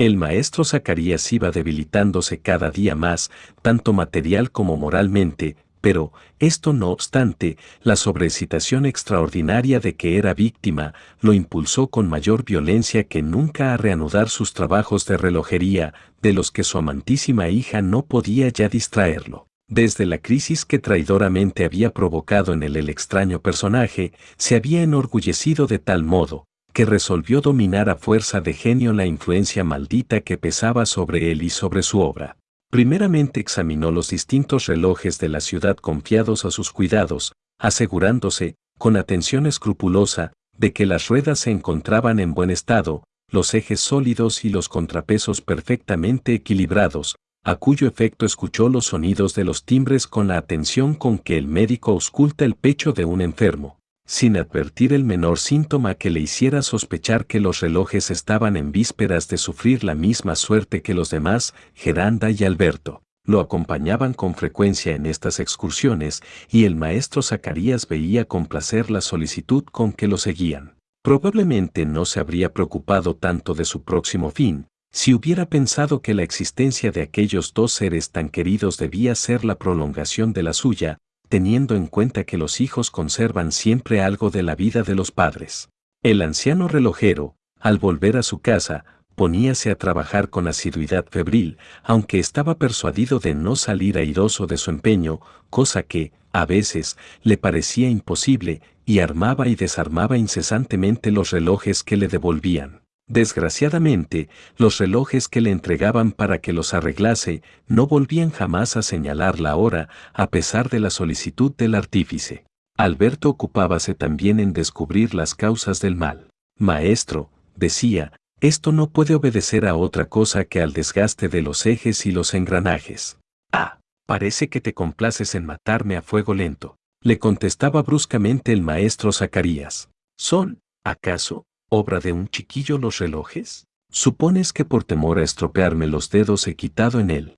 [SPEAKER 1] el maestro Zacarías iba debilitándose cada día más, tanto material como moralmente, pero, esto no obstante, la sobrecitación extraordinaria de que era víctima lo impulsó con mayor violencia que nunca a reanudar sus trabajos de relojería, de los que su amantísima hija no podía ya distraerlo. Desde la crisis que traidoramente había provocado en él el extraño personaje, se había enorgullecido de tal modo, que resolvió dominar a fuerza de genio la influencia maldita que pesaba sobre él y sobre su obra. Primeramente examinó los distintos relojes de la ciudad confiados a sus cuidados, asegurándose, con atención escrupulosa, de que las ruedas se encontraban en buen estado, los ejes sólidos y los contrapesos perfectamente equilibrados, a cuyo efecto escuchó los sonidos de los timbres con la atención con que el médico ausculta el pecho de un enfermo sin advertir el menor síntoma que le hiciera sospechar que los relojes estaban en vísperas de sufrir la misma suerte que los demás, Geranda y Alberto. Lo acompañaban con frecuencia en estas excursiones y el maestro Zacarías veía con placer la solicitud con que lo seguían. Probablemente no se habría preocupado tanto de su próximo fin, si hubiera pensado que la existencia de aquellos dos seres tan queridos debía ser la prolongación de la suya, teniendo en cuenta que los hijos conservan siempre algo de la vida de los padres. El anciano relojero, al volver a su casa, poníase a trabajar con asiduidad febril, aunque estaba persuadido de no salir airoso de su empeño, cosa que, a veces, le parecía imposible, y armaba y desarmaba incesantemente los relojes que le devolvían. Desgraciadamente, los relojes que le entregaban para que los arreglase no volvían jamás a señalar la hora, a pesar de la solicitud del artífice. Alberto ocupábase también en descubrir las causas del mal. Maestro, decía, esto no puede obedecer a otra cosa que al desgaste de los ejes y los engranajes. Ah, parece que te complaces en matarme a fuego lento, le contestaba bruscamente el maestro Zacarías. ¿Son, acaso, obra de un chiquillo los relojes? ¿Supones que por temor a estropearme los dedos he quitado en él?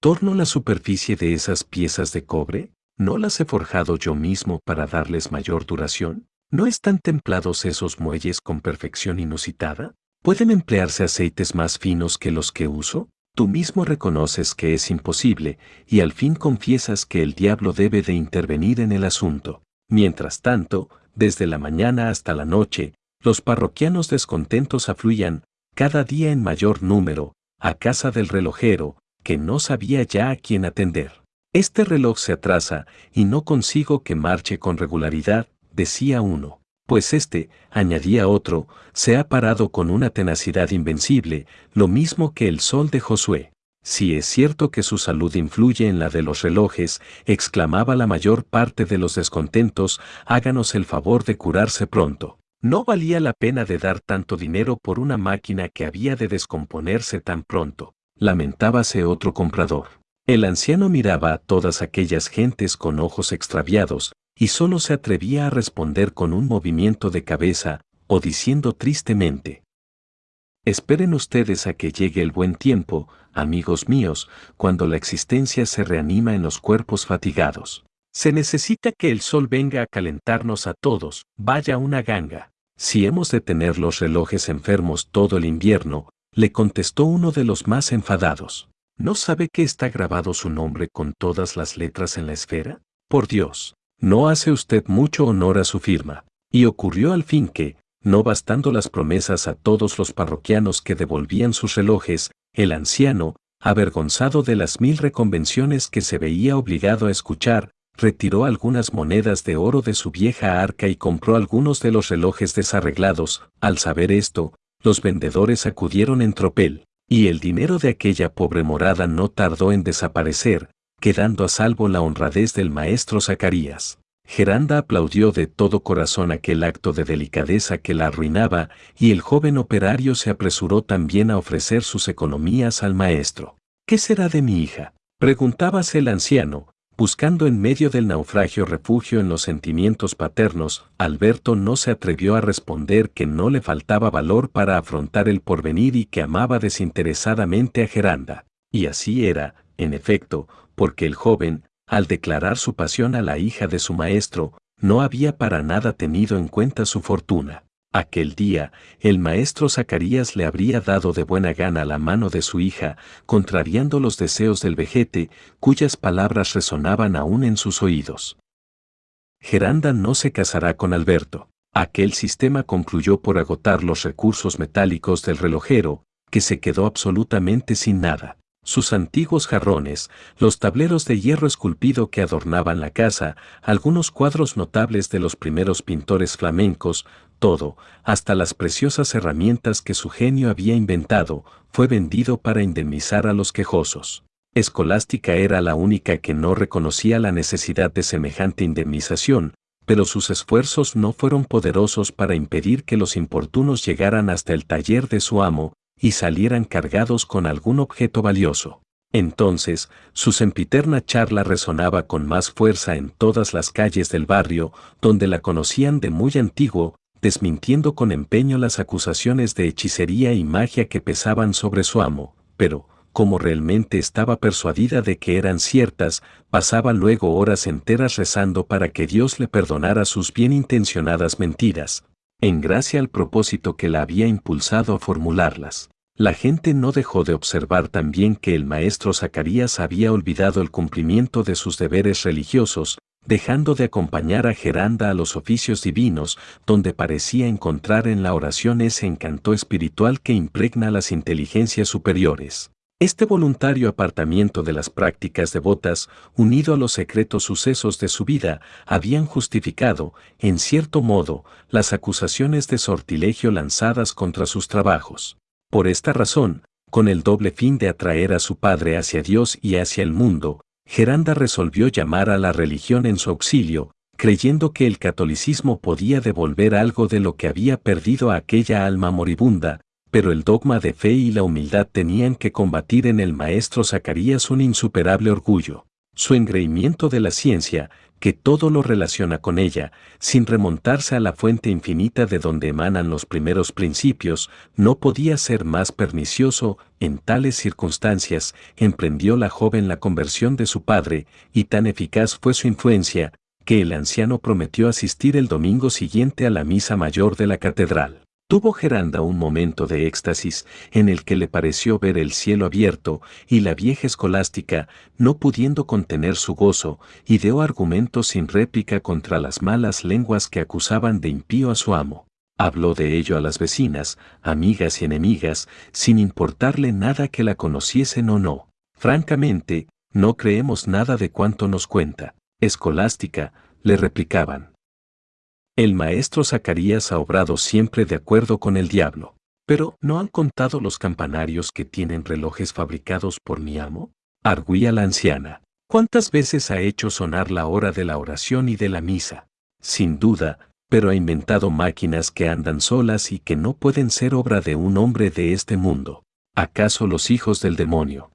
[SPEAKER 1] ¿Torno la superficie de esas piezas de cobre? ¿No las he forjado yo mismo para darles mayor duración? ¿No están templados esos muelles con perfección inusitada? ¿Pueden emplearse aceites más finos que los que uso? Tú mismo reconoces que es imposible y al fin confiesas que el diablo debe de intervenir en el asunto. Mientras tanto, desde la mañana hasta la noche, los parroquianos descontentos afluían, cada día en mayor número, a casa del relojero, que no sabía ya a quién atender. Este reloj se atrasa y no consigo que marche con regularidad, decía uno. Pues este, añadía otro, se ha parado con una tenacidad invencible, lo mismo que el sol de Josué. Si es cierto que su salud influye en la de los relojes, exclamaba la mayor parte de los descontentos, háganos el favor de curarse pronto. No valía la pena de dar tanto dinero por una máquina que había de descomponerse tan pronto, lamentábase otro comprador. El anciano miraba a todas aquellas gentes con ojos extraviados, y solo se atrevía a responder con un movimiento de cabeza, o diciendo tristemente, Esperen ustedes a que llegue el buen tiempo, amigos míos, cuando la existencia se reanima en los cuerpos fatigados. Se necesita que el sol venga a calentarnos a todos, vaya una ganga. Si hemos de tener los relojes enfermos todo el invierno, le contestó uno de los más enfadados. ¿No sabe que está grabado su nombre con todas las letras en la esfera? Por Dios, no hace usted mucho honor a su firma. Y ocurrió al fin que, no bastando las promesas a todos los parroquianos que devolvían sus relojes, el anciano, avergonzado de las mil reconvenciones que se veía obligado a escuchar, retiró algunas monedas de oro de su vieja arca y compró algunos de los relojes desarreglados. Al saber esto, los vendedores acudieron en tropel, y el dinero de aquella pobre morada no tardó en desaparecer, quedando a salvo la honradez del maestro Zacarías. Geranda aplaudió de todo corazón aquel acto de delicadeza que la arruinaba, y el joven operario se apresuró también a ofrecer sus economías al maestro. ¿Qué será de mi hija? preguntábase el anciano, buscando en medio del naufragio refugio en los sentimientos paternos, Alberto no se atrevió a responder que no le faltaba valor para afrontar el porvenir y que amaba desinteresadamente a Geranda. Y así era, en efecto, porque el joven, al declarar su pasión a la hija de su maestro, no había para nada tenido en cuenta su fortuna. Aquel día, el maestro Zacarías le habría dado de buena gana la mano de su hija, contrariando los deseos del vejete, cuyas palabras resonaban aún en sus oídos. Geranda no se casará con Alberto. Aquel sistema concluyó por agotar los recursos metálicos del relojero, que se quedó absolutamente sin nada sus antiguos jarrones, los tableros de hierro esculpido que adornaban la casa, algunos cuadros notables de los primeros pintores flamencos, todo, hasta las preciosas herramientas que su genio había inventado, fue vendido para indemnizar a los quejosos. Escolástica era la única que no reconocía la necesidad de semejante indemnización, pero sus esfuerzos no fueron poderosos para impedir que los importunos llegaran hasta el taller de su amo, y salieran cargados con algún objeto valioso. Entonces, su sempiterna charla resonaba con más fuerza en todas las calles del barrio, donde la conocían de muy antiguo, desmintiendo con empeño las acusaciones de hechicería y magia que pesaban sobre su amo, pero, como realmente estaba persuadida de que eran ciertas, pasaba luego horas enteras rezando para que Dios le perdonara sus bien intencionadas mentiras, en gracia al propósito que la había impulsado a formularlas. La gente no dejó de observar también que el maestro Zacarías había olvidado el cumplimiento de sus deberes religiosos, dejando de acompañar a Geranda a los oficios divinos, donde parecía encontrar en la oración ese encanto espiritual que impregna las inteligencias superiores. Este voluntario apartamiento de las prácticas devotas, unido a los secretos sucesos de su vida, habían justificado, en cierto modo, las acusaciones de sortilegio lanzadas contra sus trabajos. Por esta razón, con el doble fin de atraer a su padre hacia Dios y hacia el mundo, Geranda resolvió llamar a la religión en su auxilio, creyendo que el catolicismo podía devolver algo de lo que había perdido a aquella alma moribunda, pero el dogma de fe y la humildad tenían que combatir en el maestro Zacarías un insuperable orgullo. Su engreimiento de la ciencia, que todo lo relaciona con ella, sin remontarse a la fuente infinita de donde emanan los primeros principios, no podía ser más pernicioso, en tales circunstancias, emprendió la joven la conversión de su padre, y tan eficaz fue su influencia, que el anciano prometió asistir el domingo siguiente a la misa mayor de la catedral. Tuvo Geranda un momento de éxtasis en el que le pareció ver el cielo abierto y la vieja escolástica, no pudiendo contener su gozo, ideó argumentos sin réplica contra las malas lenguas que acusaban de impío a su amo. Habló de ello a las vecinas, amigas y enemigas, sin importarle nada que la conociesen o no. Francamente, no creemos nada de cuanto nos cuenta. Escolástica, le replicaban. El maestro Zacarías ha obrado siempre de acuerdo con el diablo. Pero, ¿no han contado los campanarios que tienen relojes fabricados por mi amo? Arguía la anciana. ¿Cuántas veces ha hecho sonar la hora de la oración y de la misa? Sin duda, pero ha inventado máquinas que andan solas y que no pueden ser obra de un hombre de este mundo. ¿Acaso los hijos del demonio?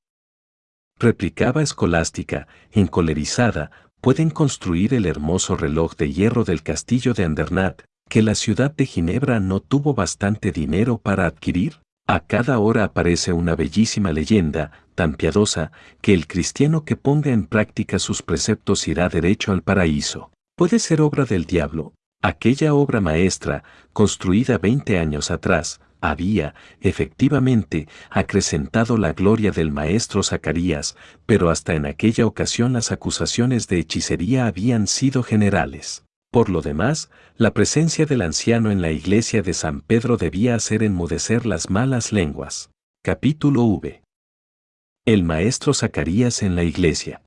[SPEAKER 1] Replicaba escolástica, encolerizada, pueden construir el hermoso reloj de hierro del castillo de Andernat, que la ciudad de Ginebra no tuvo bastante dinero para adquirir? A cada hora aparece una bellísima leyenda, tan piadosa, que el cristiano que ponga en práctica sus preceptos irá derecho al paraíso. ¿Puede ser obra del diablo? Aquella obra maestra, construida veinte años atrás, había, efectivamente, acrecentado la gloria del maestro Zacarías, pero hasta en aquella ocasión las acusaciones de hechicería habían sido generales. Por lo demás, la presencia del anciano en la iglesia de San Pedro debía hacer enmudecer las malas lenguas. Capítulo V. El maestro Zacarías en la iglesia.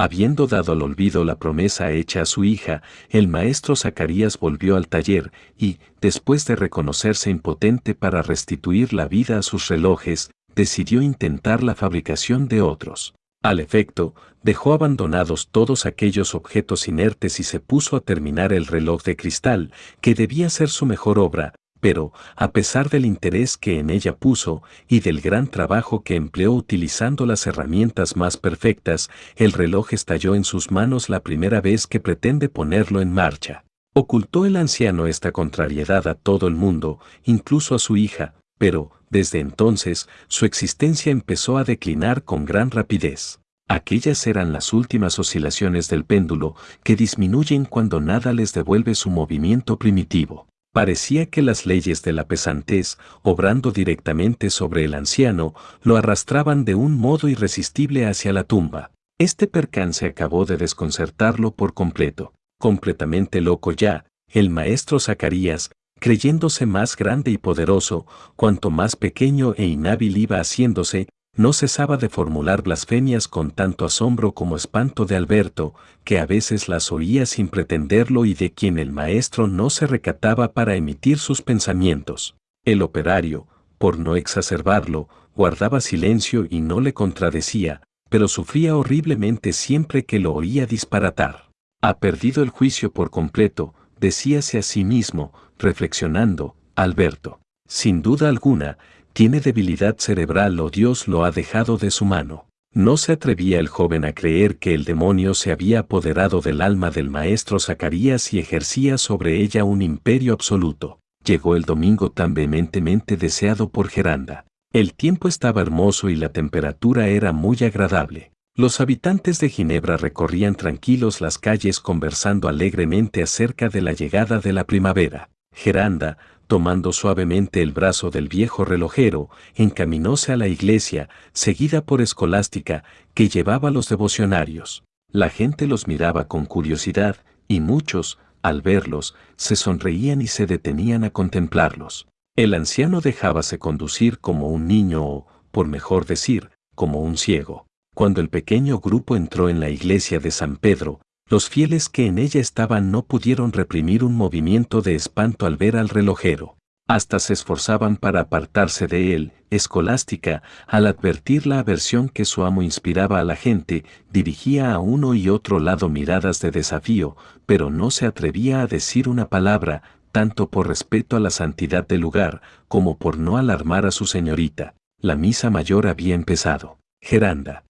[SPEAKER 1] Habiendo dado al olvido la promesa hecha a su hija, el maestro Zacarías volvió al taller y, después de reconocerse impotente para restituir la vida a sus relojes, decidió intentar la fabricación de otros. Al efecto, dejó abandonados todos aquellos objetos inertes y se puso a terminar el reloj de cristal, que debía ser su mejor obra, pero, a pesar del interés que en ella puso y del gran trabajo que empleó utilizando las herramientas más perfectas, el reloj estalló en sus manos la primera vez que pretende ponerlo en marcha. Ocultó el anciano esta contrariedad a todo el mundo, incluso a su hija, pero, desde entonces, su existencia empezó a declinar con gran rapidez. Aquellas eran las últimas oscilaciones del péndulo que disminuyen cuando nada les devuelve su movimiento primitivo. Parecía que las leyes de la pesantez, obrando directamente sobre el anciano, lo arrastraban de un modo irresistible hacia la tumba. Este percance acabó de desconcertarlo por completo. Completamente loco ya, el maestro Zacarías, creyéndose más grande y poderoso, cuanto más pequeño e inhábil iba haciéndose, no cesaba de formular blasfemias con tanto asombro como espanto de Alberto, que a veces las oía sin pretenderlo y de quien el maestro no se recataba para emitir sus pensamientos. El operario, por no exacerbarlo, guardaba silencio y no le contradecía, pero sufría horriblemente siempre que lo oía disparatar. Ha perdido el juicio por completo, decíase a sí mismo, reflexionando, Alberto. Sin duda alguna, tiene debilidad cerebral o Dios lo ha dejado de su mano. No se atrevía el joven a creer que el demonio se había apoderado del alma del maestro Zacarías y ejercía sobre ella un imperio absoluto. Llegó el domingo tan vehementemente deseado por Geranda. El tiempo estaba hermoso y la temperatura era muy agradable. Los habitantes de Ginebra recorrían tranquilos las calles conversando alegremente acerca de la llegada de la primavera. Geranda, tomando suavemente el brazo del viejo relojero, encaminóse a la iglesia, seguida por Escolástica, que llevaba los devocionarios. La gente los miraba con curiosidad, y muchos, al verlos, se sonreían y se detenían a contemplarlos. El anciano dejábase conducir como un niño o, por mejor decir, como un ciego. Cuando el pequeño grupo entró en la iglesia de San Pedro, los fieles que en ella estaban no pudieron reprimir un movimiento de espanto al ver al relojero. Hasta se esforzaban para apartarse de él, escolástica, al advertir la aversión que su amo inspiraba a la gente, dirigía a uno y otro lado miradas de desafío, pero no se atrevía a decir una palabra, tanto por respeto a la santidad del lugar, como por no alarmar a su señorita. La misa mayor había empezado. Geranda,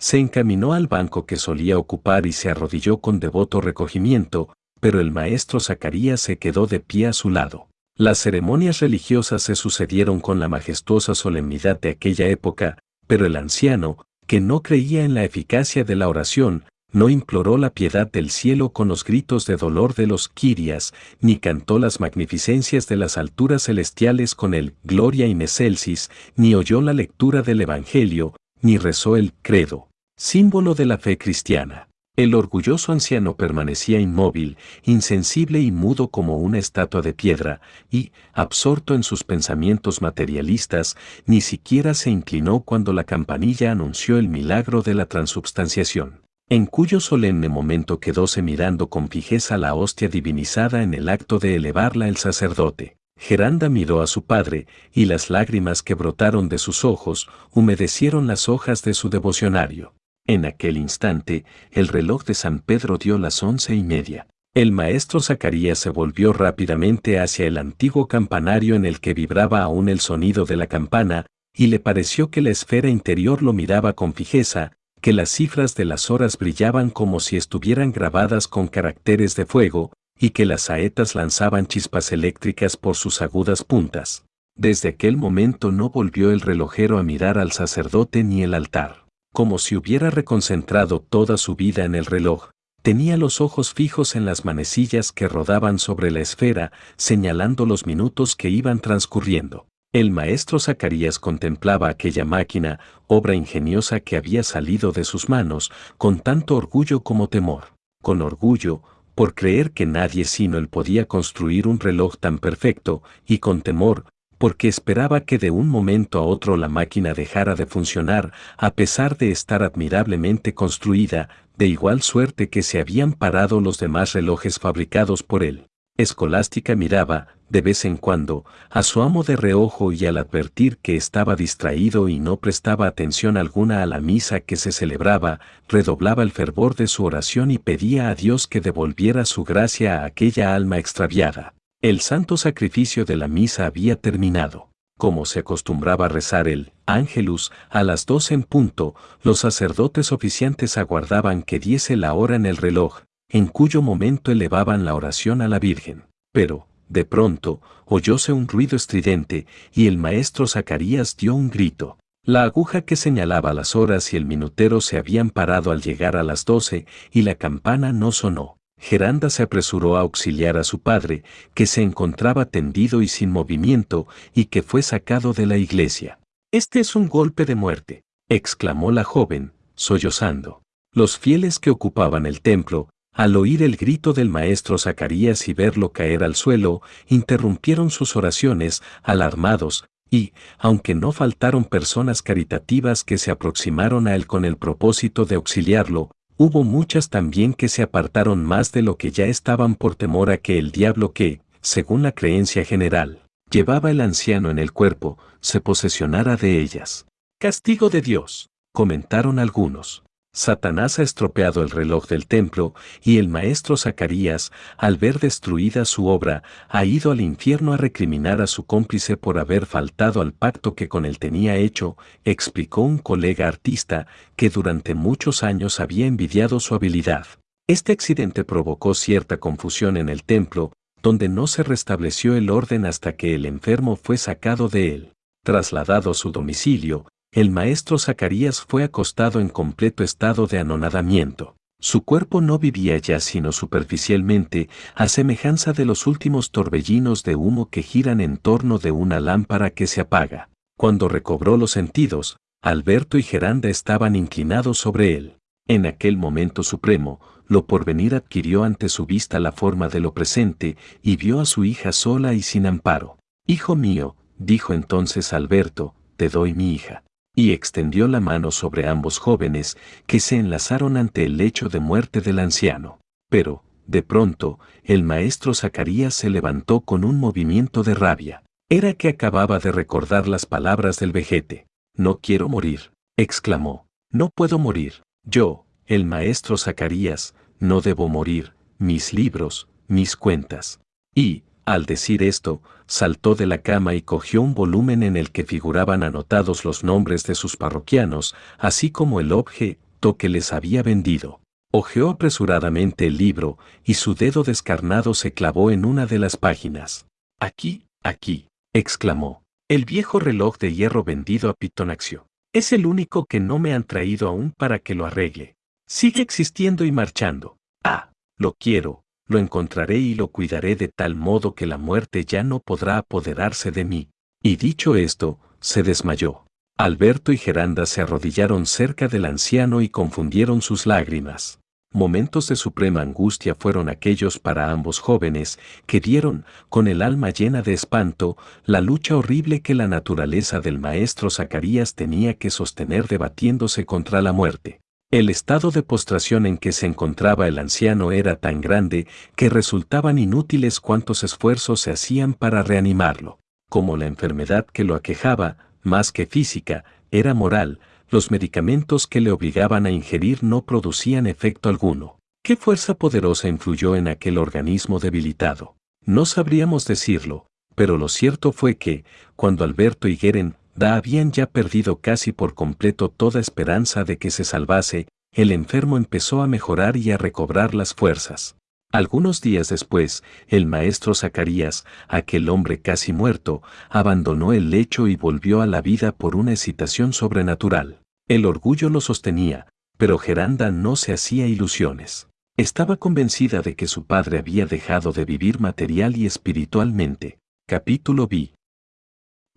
[SPEAKER 1] se encaminó al banco que solía ocupar y se arrodilló con devoto recogimiento, pero el maestro Zacarías se quedó de pie a su lado. Las ceremonias religiosas se sucedieron con la majestuosa solemnidad de aquella época, pero el anciano, que no creía en la eficacia de la oración, no imploró la piedad del cielo con los gritos de dolor de los quirias, ni cantó las magnificencias de las alturas celestiales con el Gloria in excelsis, ni oyó la lectura del Evangelio, ni rezó el credo símbolo de la fe cristiana. El orgulloso anciano permanecía inmóvil, insensible y mudo como una estatua de piedra, y, absorto en sus pensamientos materialistas, ni siquiera se inclinó cuando la campanilla anunció el milagro de la transubstanciación, en cuyo solemne momento quedóse mirando con fijeza la hostia divinizada en el acto de elevarla el sacerdote. Geranda miró a su padre, y las lágrimas que brotaron de sus ojos humedecieron las hojas de su devocionario. En aquel instante, el reloj de San Pedro dio las once y media. El maestro Zacarías se volvió rápidamente hacia el antiguo campanario en el que vibraba aún el sonido de la campana, y le pareció que la esfera interior lo miraba con fijeza, que las cifras de las horas brillaban como si estuvieran grabadas con caracteres de fuego, y que las saetas lanzaban chispas eléctricas por sus agudas puntas. Desde aquel momento no volvió el relojero a mirar al sacerdote ni el altar como si hubiera reconcentrado toda su vida en el reloj, tenía los ojos fijos en las manecillas que rodaban sobre la esfera, señalando los minutos que iban transcurriendo. El maestro Zacarías contemplaba aquella máquina, obra ingeniosa que había salido de sus manos, con tanto orgullo como temor. Con orgullo, por creer que nadie sino él podía construir un reloj tan perfecto, y con temor, porque esperaba que de un momento a otro la máquina dejara de funcionar, a pesar de estar admirablemente construida, de igual suerte que se habían parado los demás relojes fabricados por él. Escolástica miraba, de vez en cuando, a su amo de reojo y al advertir que estaba distraído y no prestaba atención alguna a la misa que se celebraba, redoblaba el fervor de su oración y pedía a Dios que devolviera su gracia a aquella alma extraviada. El santo sacrificio de la misa había terminado. Como se acostumbraba a rezar el Ángelus a las dos en punto, los sacerdotes oficiantes aguardaban que diese la hora en el reloj, en cuyo momento elevaban la oración a la Virgen. Pero, de pronto, oyóse un ruido estridente, y el maestro Zacarías dio un grito. La aguja que señalaba las horas y el minutero se habían parado al llegar a las doce, y la campana no sonó. Geranda se apresuró a auxiliar a su padre, que se encontraba tendido y sin movimiento, y que fue sacado de la iglesia. Este es un golpe de muerte, exclamó la joven, sollozando. Los fieles que ocupaban el templo, al oír el grito del maestro Zacarías y verlo caer al suelo, interrumpieron sus oraciones, alarmados, y, aunque no faltaron personas caritativas que se aproximaron a él con el propósito de auxiliarlo, Hubo muchas también que se apartaron más de lo que ya estaban por temor a que el diablo que, según la creencia general, llevaba el anciano en el cuerpo, se posesionara de ellas. Castigo de Dios, comentaron algunos. Satanás ha estropeado el reloj del templo, y el maestro Zacarías, al ver destruida su obra, ha ido al infierno a recriminar a su cómplice por haber faltado al pacto que con él tenía hecho, explicó un colega artista que durante muchos años había envidiado su habilidad. Este accidente provocó cierta confusión en el templo, donde no se restableció el orden hasta que el enfermo fue sacado de él. Trasladado a su domicilio, el maestro Zacarías fue acostado en completo estado de anonadamiento. Su cuerpo no vivía ya sino superficialmente, a semejanza de los últimos torbellinos de humo que giran en torno de una lámpara que se apaga. Cuando recobró los sentidos, Alberto y Geranda estaban inclinados sobre él. En aquel momento supremo, lo porvenir adquirió ante su vista la forma de lo presente y vio a su hija sola y sin amparo. Hijo mío, dijo entonces Alberto, te doy mi hija y extendió la mano sobre ambos jóvenes que se enlazaron ante el lecho de muerte del anciano. Pero, de pronto, el maestro Zacarías se levantó con un movimiento de rabia. Era que acababa de recordar las palabras del vejete. No quiero morir, exclamó. No puedo morir. Yo, el maestro Zacarías, no debo morir. Mis libros, mis cuentas. Y, al decir esto, saltó de la cama y cogió un volumen en el que figuraban anotados los nombres de sus parroquianos, así como el objeto que les había vendido. Ojeó apresuradamente el libro, y su dedo descarnado se clavó en una de las páginas. Aquí, aquí, exclamó. El viejo reloj de hierro vendido a Pitonaxio. Es el único que no me han traído aún para que lo arregle. Sigue existiendo y marchando. Ah, lo quiero, lo encontraré y lo cuidaré de tal modo que la muerte ya no podrá apoderarse de mí. Y dicho esto, se desmayó. Alberto y Geranda se arrodillaron cerca del anciano y confundieron sus lágrimas. Momentos de suprema angustia fueron aquellos para ambos jóvenes que vieron, con el alma llena de espanto, la lucha horrible que la naturaleza del maestro Zacarías tenía que sostener debatiéndose contra la muerte. El estado de postración en que se encontraba el anciano era tan grande que resultaban inútiles cuantos esfuerzos se hacían para reanimarlo. Como la enfermedad que lo aquejaba, más que física, era moral, los medicamentos que le obligaban a ingerir no producían efecto alguno. ¿Qué fuerza poderosa influyó en aquel organismo debilitado? No sabríamos decirlo, pero lo cierto fue que, cuando Alberto y Geren Da habían ya perdido casi por completo toda esperanza de que se salvase, el enfermo empezó a mejorar y a recobrar las fuerzas. Algunos días después, el maestro Zacarías, aquel hombre casi muerto, abandonó el lecho y volvió a la vida por una excitación sobrenatural. El orgullo lo sostenía, pero Geranda no se hacía ilusiones. Estaba convencida de que su padre había dejado de vivir material y espiritualmente. Capítulo B.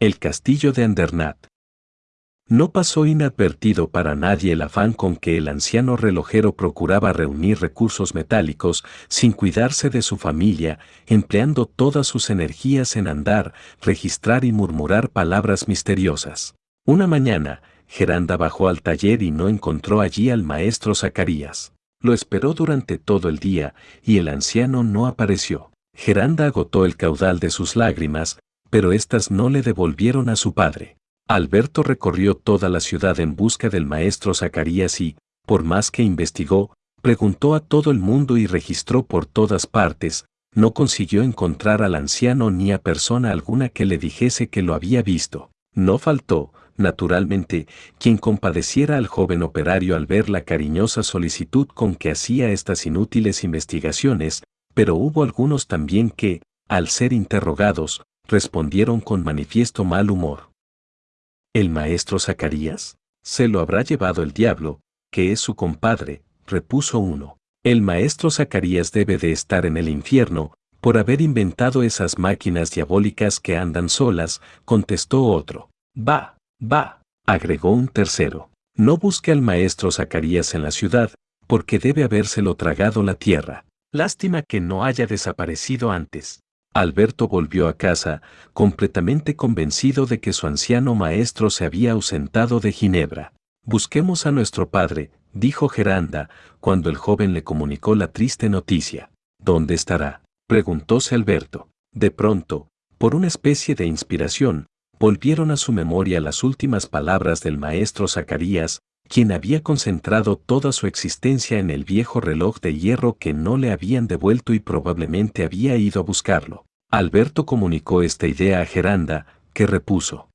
[SPEAKER 1] El castillo de Andernat. No pasó inadvertido para nadie el afán con que el anciano relojero procuraba reunir recursos metálicos sin cuidarse de su familia, empleando todas sus energías en andar, registrar y murmurar palabras misteriosas. Una mañana, Geranda bajó al taller y no encontró allí al maestro Zacarías. Lo esperó durante todo el día y el anciano no apareció. Geranda agotó el caudal de sus lágrimas, pero éstas no le devolvieron a su padre. Alberto recorrió toda la ciudad en busca del maestro Zacarías y, por más que investigó, preguntó a todo el mundo y registró por todas partes, no consiguió encontrar al anciano ni a persona alguna que le dijese que lo había visto. No faltó, naturalmente, quien compadeciera al joven operario al ver la cariñosa solicitud con que hacía estas inútiles investigaciones, pero hubo algunos también que, al ser interrogados, respondieron con manifiesto mal humor. ¿El maestro Zacarías? Se lo habrá llevado el diablo, que es su compadre, repuso uno. El maestro Zacarías debe de estar en el infierno, por haber inventado esas máquinas diabólicas que andan solas, contestó otro. Va, va, agregó un tercero. No busque al maestro Zacarías en la ciudad, porque debe habérselo tragado la tierra. Lástima que no haya desaparecido antes. Alberto volvió a casa, completamente convencido de que su anciano maestro se había ausentado de Ginebra. Busquemos a nuestro padre, dijo Geranda, cuando el joven le comunicó la triste noticia. ¿Dónde estará? preguntóse Alberto. De pronto, por una especie de inspiración, volvieron a su memoria las últimas palabras del maestro Zacarías, quien había concentrado toda su existencia en el viejo reloj de hierro que no le habían devuelto y probablemente había ido a buscarlo. Alberto comunicó esta idea a Geranda, que repuso.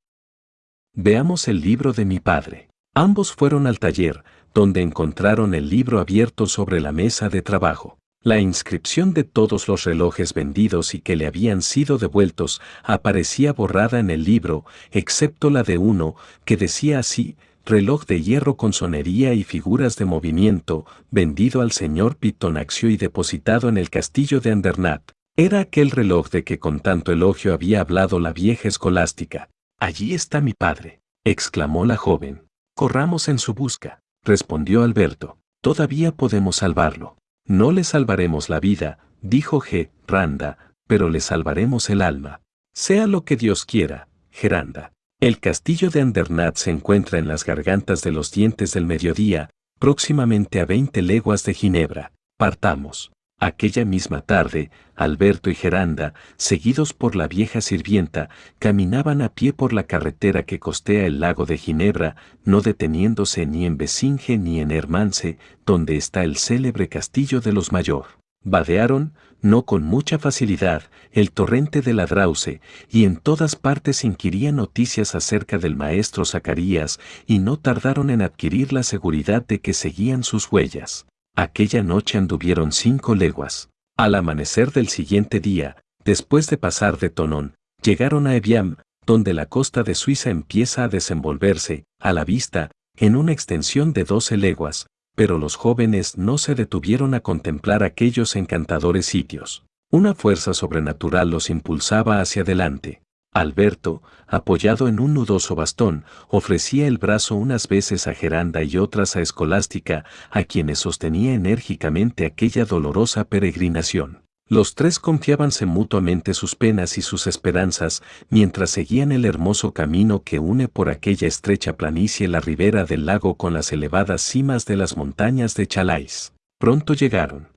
[SPEAKER 1] Veamos el libro de mi padre. Ambos fueron al taller, donde encontraron el libro abierto sobre la mesa de trabajo. La inscripción de todos los relojes vendidos y que le habían sido devueltos aparecía borrada en el libro, excepto la de uno, que decía así, reloj de hierro con sonería y figuras de movimiento, vendido al señor Pitonaxio y depositado en el castillo de Andernat. Era aquel reloj de que con tanto elogio había hablado la vieja escolástica. Allí está mi padre, exclamó la joven. Corramos en su busca, respondió Alberto. Todavía podemos salvarlo. No le salvaremos la vida, dijo G. Randa, pero le salvaremos el alma. Sea lo que Dios quiera, Geranda. El castillo de Andernat se encuentra en las gargantas de los dientes del mediodía, próximamente a 20 leguas de Ginebra. Partamos. Aquella misma tarde, Alberto y Geranda, seguidos por la vieja sirvienta, caminaban a pie por la carretera que costea el lago de Ginebra, no deteniéndose ni en Besinge ni en Hermance, donde está el célebre castillo de los Mayor. Vadearon, no con mucha facilidad, el torrente de la Drauce, y en todas partes inquirían noticias acerca del maestro Zacarías, y no tardaron en adquirir la seguridad de que seguían sus huellas. Aquella noche anduvieron cinco leguas. Al amanecer del siguiente día, después de pasar de Tonón, llegaron a Eviam, donde la costa de Suiza empieza a desenvolverse, a la vista, en una extensión de doce leguas, pero los jóvenes no se detuvieron a contemplar aquellos encantadores sitios. Una fuerza sobrenatural los impulsaba hacia adelante. Alberto, apoyado en un nudoso bastón, ofrecía el brazo unas veces a Geranda y otras a Escolástica, a quienes sostenía enérgicamente aquella dolorosa peregrinación. Los tres confiábanse mutuamente sus penas y sus esperanzas mientras seguían el hermoso camino que une por aquella estrecha planicie la ribera del lago con las elevadas cimas de las montañas de Chalais. Pronto llegaron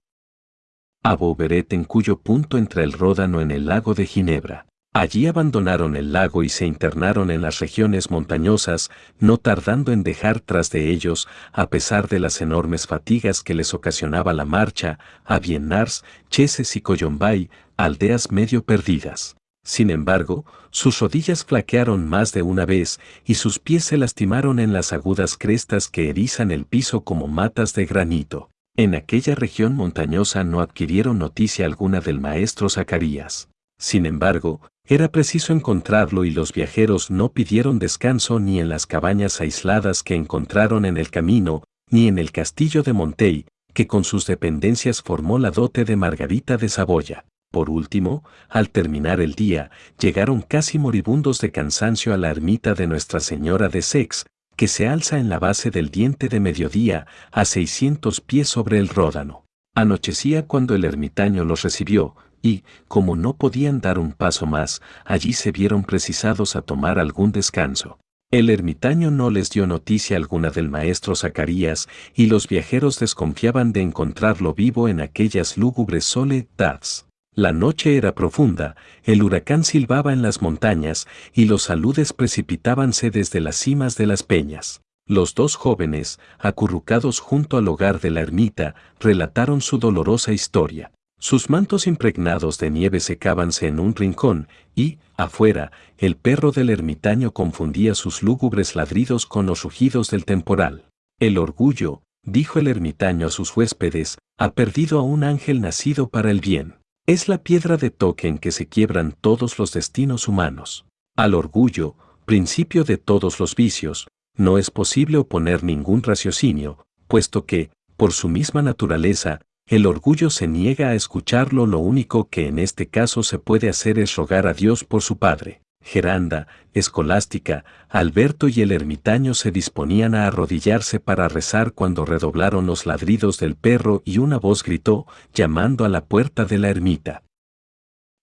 [SPEAKER 1] a Bouberet en cuyo punto entra el Ródano en el lago de Ginebra. Allí abandonaron el lago y se internaron en las regiones montañosas, no tardando en dejar tras de ellos, a pesar de las enormes fatigas que les ocasionaba la marcha, a Biennars, Cheses y Coyombay, aldeas medio perdidas. Sin embargo, sus rodillas flaquearon más de una vez y sus pies se lastimaron en las agudas crestas que erizan el piso como matas de granito. En aquella región montañosa no adquirieron noticia alguna del maestro Zacarías. Sin embargo, era preciso encontrarlo y los viajeros no pidieron descanso ni en las cabañas aisladas que encontraron en el camino, ni en el castillo de Montey, que con sus dependencias formó la dote de Margarita de Saboya. Por último, al terminar el día, llegaron casi moribundos de cansancio a la ermita de Nuestra Señora de Sex, que se alza en la base del diente de mediodía a 600 pies sobre el Ródano. Anochecía cuando el ermitaño los recibió, y, como no podían dar un paso más, allí se vieron precisados a tomar algún descanso. El ermitaño no les dio noticia alguna del maestro Zacarías, y los viajeros desconfiaban de encontrarlo vivo en aquellas lúgubres soledades. La noche era profunda, el huracán silbaba en las montañas, y los aludes precipitábanse desde las cimas de las peñas. Los dos jóvenes, acurrucados junto al hogar de la ermita, relataron su dolorosa historia. Sus mantos impregnados de nieve secábanse en un rincón, y, afuera, el perro del ermitaño confundía sus lúgubres ladridos con los rugidos del temporal. El orgullo, dijo el ermitaño a sus huéspedes, ha perdido a un ángel nacido para el bien. Es la piedra de toque en que se quiebran todos los destinos humanos. Al orgullo, principio de todos los vicios, no es posible oponer ningún raciocinio, puesto que, por su misma naturaleza, el orgullo se niega a escucharlo, lo único que en este caso se puede hacer es rogar a Dios por su padre. Geranda, Escolástica, Alberto y el ermitaño se disponían a arrodillarse para rezar cuando redoblaron los ladridos del perro y una voz gritó, llamando a la puerta de la ermita.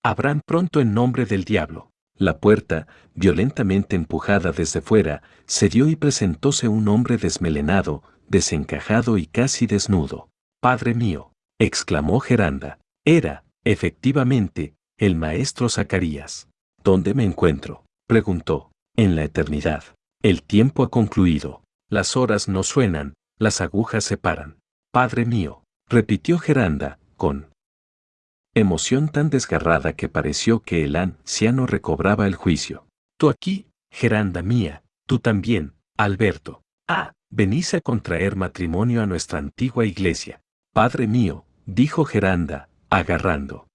[SPEAKER 1] Abran pronto en nombre del diablo. La puerta, violentamente empujada desde fuera, se dio y presentóse un hombre desmelenado, desencajado y casi desnudo. Padre mío, exclamó Geranda. Era, efectivamente, el maestro Zacarías. ¿Dónde me encuentro? preguntó. En la eternidad. El tiempo ha concluido. Las horas no suenan, las agujas se paran. Padre mío, repitió Geranda, con emoción tan desgarrada que pareció que el anciano recobraba el juicio. Tú aquí, Geranda mía, tú también, Alberto. Ah, venís a contraer matrimonio a nuestra antigua iglesia. Padre mío, dijo Geranda, agarrando.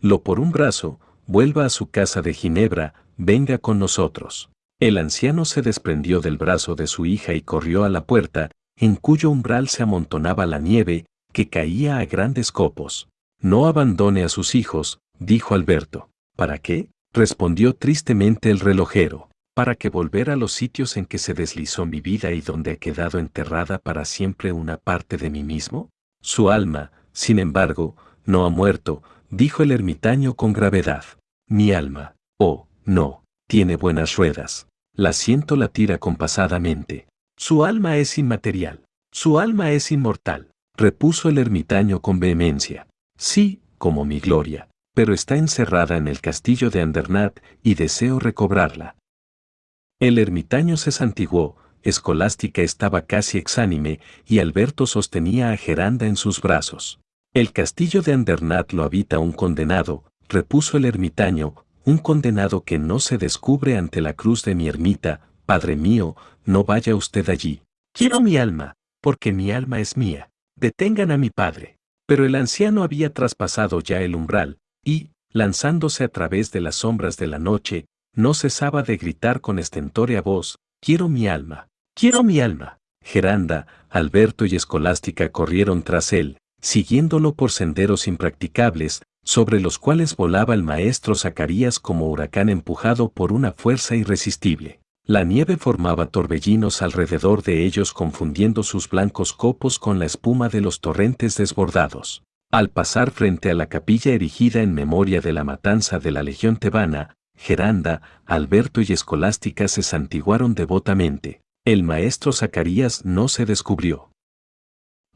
[SPEAKER 1] Lo por un brazo, vuelva a su casa de Ginebra, venga con nosotros. El anciano se desprendió del brazo de su hija y corrió a la puerta, en cuyo umbral se amontonaba la nieve, que caía a grandes copos. No abandone a sus hijos, dijo Alberto. ¿Para qué? respondió tristemente el relojero. Para que volver a los sitios en que se deslizó mi vida y donde ha quedado enterrada para siempre una parte de mí mismo. Su alma, sin embargo, no ha muerto, dijo el ermitaño con gravedad. Mi alma, oh, no, tiene buenas ruedas. La siento latir acompasadamente. Su alma es inmaterial. Su alma es inmortal, repuso el ermitaño con vehemencia. Sí, como mi gloria, pero está encerrada en el castillo de Andernat y deseo recobrarla. El ermitaño se santiguó, Escolástica estaba casi exánime y Alberto sostenía a Geranda en sus brazos. El castillo de Andernat lo habita un condenado, repuso el ermitaño, un condenado que no se descubre ante la cruz de mi ermita, Padre mío, no vaya usted allí. Quiero mi alma, porque mi alma es mía. Detengan a mi padre. Pero el anciano había traspasado ya el umbral, y, lanzándose a través de las sombras de la noche, no cesaba de gritar con estentórea voz, Quiero mi alma. Quiero mi alma. Geranda, Alberto y Escolástica corrieron tras él, siguiéndolo por senderos impracticables, sobre los cuales volaba el maestro Zacarías como huracán empujado por una fuerza irresistible. La nieve formaba torbellinos alrededor de ellos confundiendo sus blancos copos con la espuma de los torrentes desbordados. Al pasar frente a la capilla erigida en memoria de la matanza de la legión tebana, Geranda, Alberto y Escolástica se santiguaron devotamente. El maestro Zacarías no se descubrió.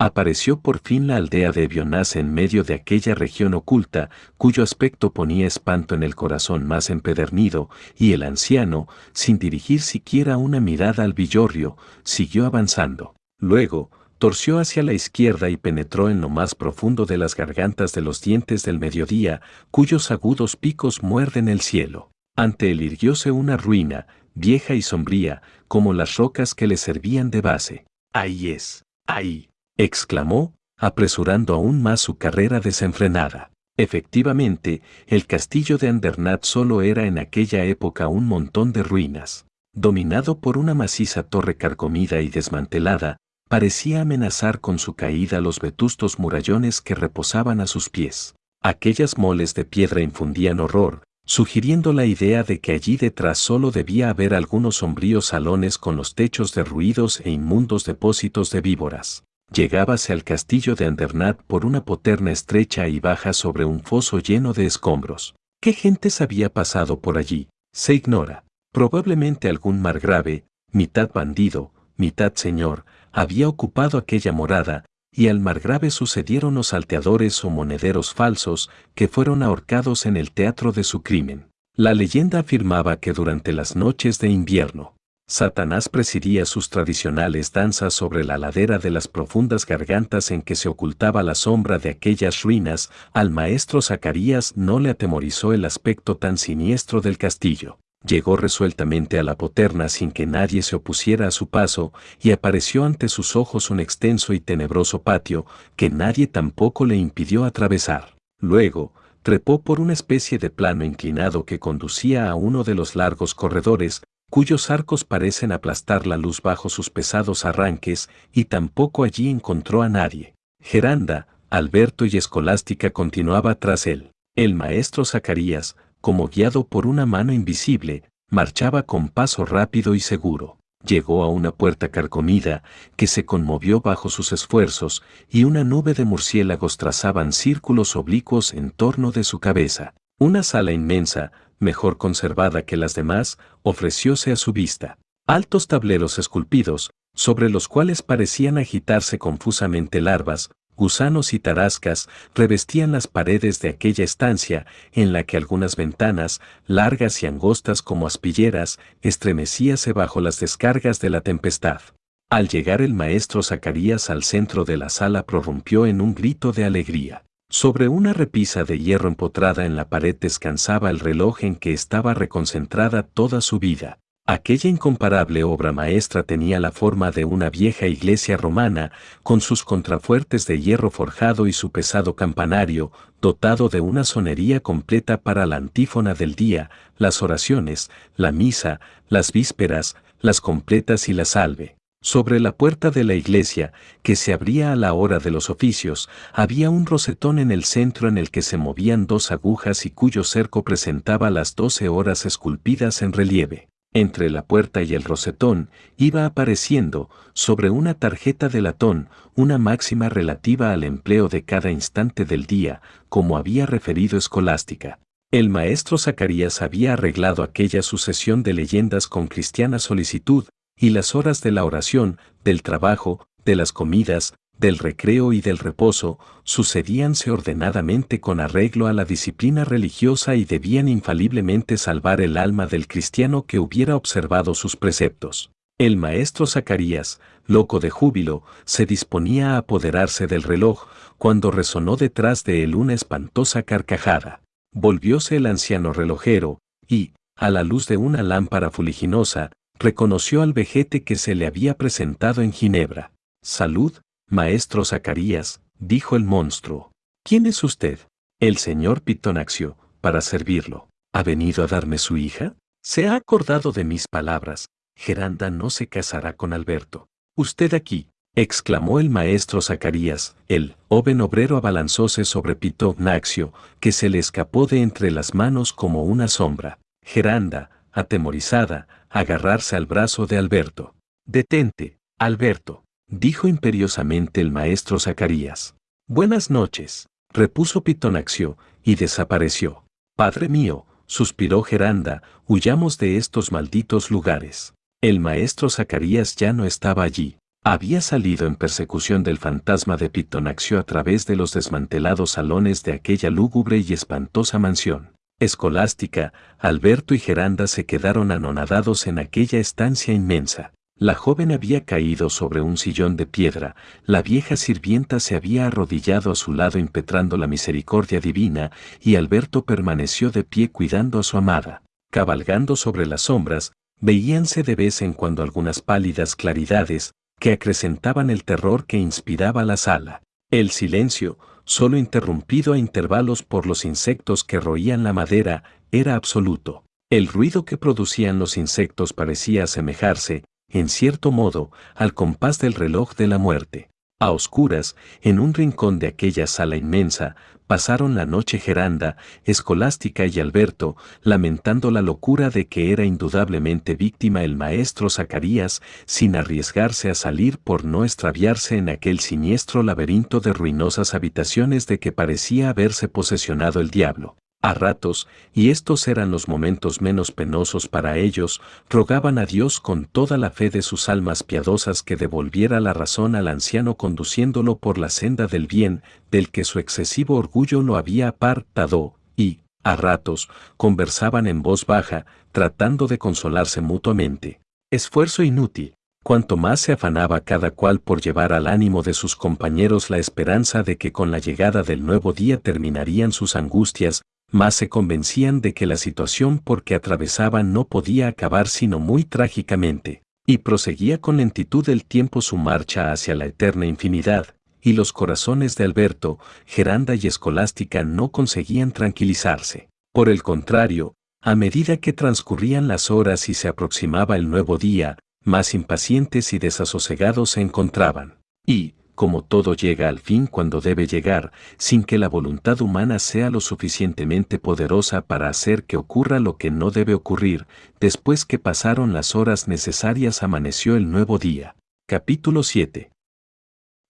[SPEAKER 1] Apareció por fin la aldea de Ebionás en medio de aquella región oculta, cuyo aspecto ponía espanto en el corazón más empedernido, y el anciano, sin dirigir siquiera una mirada al villorrio, siguió avanzando. Luego, torció hacia la izquierda y penetró en lo más profundo de las gargantas de los dientes del mediodía, cuyos agudos picos muerden el cielo. Ante él irguióse una ruina, vieja y sombría, como las rocas que le servían de base. Ahí es, ahí, exclamó, apresurando aún más su carrera desenfrenada. Efectivamente, el castillo de Andernat solo era en aquella época un montón de ruinas. Dominado por una maciza torre carcomida y desmantelada, parecía amenazar con su caída los vetustos murallones que reposaban a sus pies. Aquellas moles de piedra infundían horror, sugiriendo la idea de que allí detrás solo debía haber algunos sombríos salones con los techos derruidos e inmundos depósitos de víboras. Llegábase al castillo de Andernat por una poterna estrecha y baja sobre un foso lleno de escombros. ¿Qué gentes había pasado por allí? Se ignora. Probablemente algún margrave, mitad bandido, mitad señor, había ocupado aquella morada, y al margrave sucedieron los salteadores o monederos falsos que fueron ahorcados en el teatro de su crimen. La leyenda afirmaba que durante las noches de invierno, Satanás presidía sus tradicionales danzas sobre la ladera de las profundas gargantas en que se ocultaba la sombra de aquellas ruinas, al maestro Zacarías no le atemorizó el aspecto tan siniestro del castillo. Llegó resueltamente a la poterna sin que nadie se opusiera a su paso, y apareció ante sus ojos un extenso y tenebroso patio que nadie tampoco le impidió atravesar. Luego, trepó por una especie de plano inclinado que conducía a uno de los largos corredores, cuyos arcos parecen aplastar la luz bajo sus pesados arranques, y tampoco allí encontró a nadie. Geranda, Alberto y Escolástica continuaba tras él. El maestro Zacarías, como guiado por una mano invisible, marchaba con paso rápido y seguro. Llegó a una puerta carcomida que se conmovió bajo sus esfuerzos y una nube de murciélagos trazaban círculos oblicuos en torno de su cabeza. Una sala inmensa, mejor conservada que las demás, ofrecióse a su vista. Altos tableros esculpidos, sobre los cuales parecían agitarse confusamente larvas, gusanos y tarascas revestían las paredes de aquella estancia en la que algunas ventanas, largas y angostas como aspilleras, estremecíase bajo las descargas de la tempestad. Al llegar el maestro Zacarías al centro de la sala prorrumpió en un grito de alegría. Sobre una repisa de hierro empotrada en la pared descansaba el reloj en que estaba reconcentrada toda su vida. Aquella incomparable obra maestra tenía la forma de una vieja iglesia romana, con sus contrafuertes de hierro forjado y su pesado campanario, dotado de una sonería completa para la antífona del día, las oraciones, la misa, las vísperas, las completas y la salve. Sobre la puerta de la iglesia, que se abría a la hora de los oficios, había un rosetón en el centro en el que se movían dos agujas y cuyo cerco presentaba las doce horas esculpidas en relieve. Entre la puerta y el rosetón iba apareciendo, sobre una tarjeta de latón, una máxima relativa al empleo de cada instante del día, como había referido Escolástica. El maestro Zacarías había arreglado aquella sucesión de leyendas con cristiana solicitud, y las horas de la oración, del trabajo, de las comidas, del recreo y del reposo, sucedíanse ordenadamente con arreglo a la disciplina religiosa y debían infaliblemente salvar el alma del cristiano que hubiera observado sus preceptos. El maestro Zacarías, loco de júbilo, se disponía a apoderarse del reloj, cuando resonó detrás de él una espantosa carcajada. Volvióse el anciano relojero, y, a la luz de una lámpara fuliginosa, reconoció al vejete que se le había presentado en Ginebra. Salud, Maestro Zacarías, dijo el monstruo. ¿Quién es usted? El señor Pitonaxio, para servirlo. ¿Ha venido a darme su hija? Se ha acordado de mis palabras. Geranda no se casará con Alberto. Usted aquí, exclamó el maestro Zacarías. El joven obrero abalanzóse sobre Pitonaxio, que se le escapó de entre las manos como una sombra. Geranda, atemorizada, agarrarse al brazo de Alberto. Detente, Alberto dijo imperiosamente el maestro Zacarías. Buenas noches, repuso Pitonaxio, y desapareció. Padre mío, suspiró Geranda, huyamos de estos malditos lugares. El maestro Zacarías ya no estaba allí. Había salido en persecución del fantasma de Pitonaxio a través de los desmantelados salones de aquella lúgubre y espantosa mansión. Escolástica, Alberto y Geranda se quedaron anonadados en aquella estancia inmensa. La joven había caído sobre un sillón de piedra, la vieja sirvienta se había arrodillado a su lado impetrando la misericordia divina, y Alberto permaneció de pie cuidando a su amada. Cabalgando sobre las sombras, veíanse de vez en cuando algunas pálidas claridades, que acrecentaban el terror que inspiraba la sala. El silencio, solo interrumpido a intervalos por los insectos que roían la madera, era absoluto. El ruido que producían los insectos parecía asemejarse, en cierto modo, al compás del reloj de la muerte. A oscuras, en un rincón de aquella sala inmensa, pasaron la noche Geranda, Escolástica y Alberto, lamentando la locura de que era indudablemente víctima el maestro Zacarías, sin arriesgarse a salir por no extraviarse en aquel siniestro laberinto de ruinosas habitaciones de que parecía haberse posesionado el diablo. A ratos, y estos eran los momentos menos penosos para ellos, rogaban a Dios con toda la fe de sus almas piadosas que devolviera la razón al anciano conduciéndolo por la senda del bien, del que su excesivo orgullo lo había apartado, y, a ratos, conversaban en voz baja, tratando de consolarse mutuamente. Esfuerzo inútil. Cuanto más se afanaba cada cual por llevar al ánimo de sus compañeros la esperanza de que con la llegada del nuevo día terminarían sus angustias, más se convencían de que la situación por que atravesaban no podía acabar sino muy trágicamente, y proseguía con lentitud el tiempo su marcha hacia la eterna infinidad, y los corazones de Alberto, Geranda y Escolástica no conseguían tranquilizarse. Por el contrario, a medida que transcurrían las horas y se aproximaba el nuevo día, más impacientes y desasosegados se encontraban. Y, como todo llega al fin cuando debe llegar, sin que la voluntad humana sea lo suficientemente poderosa para hacer que ocurra lo que no debe ocurrir, después que pasaron las horas necesarias amaneció el nuevo día. Capítulo 7.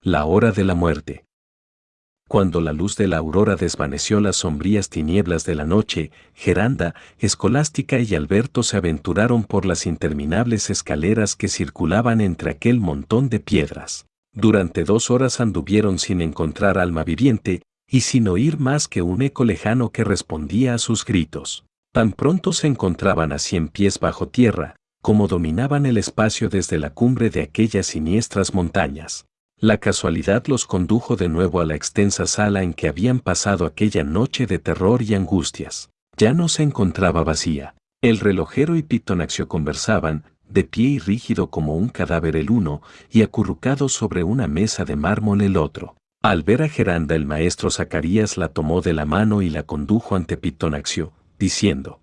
[SPEAKER 1] La hora de la muerte. Cuando la luz de la aurora desvaneció las sombrías tinieblas de la noche, Geranda, Escolástica y Alberto se aventuraron por las interminables escaleras que circulaban entre aquel montón de piedras. Durante dos horas anduvieron sin encontrar alma viviente y sin oír más que un eco lejano que respondía a sus gritos. Tan pronto se encontraban a cien pies bajo tierra, como dominaban el espacio desde la cumbre de aquellas siniestras montañas. La casualidad los condujo de nuevo a la extensa sala en que habían pasado aquella noche de terror y angustias. Ya no se encontraba vacía. El relojero y Pitonaxio conversaban, de pie y rígido como un cadáver el uno, y acurrucado sobre una mesa de mármol el otro. Al ver a Geranda el maestro Zacarías la tomó de la mano y la condujo ante Pitonaxio, diciendo,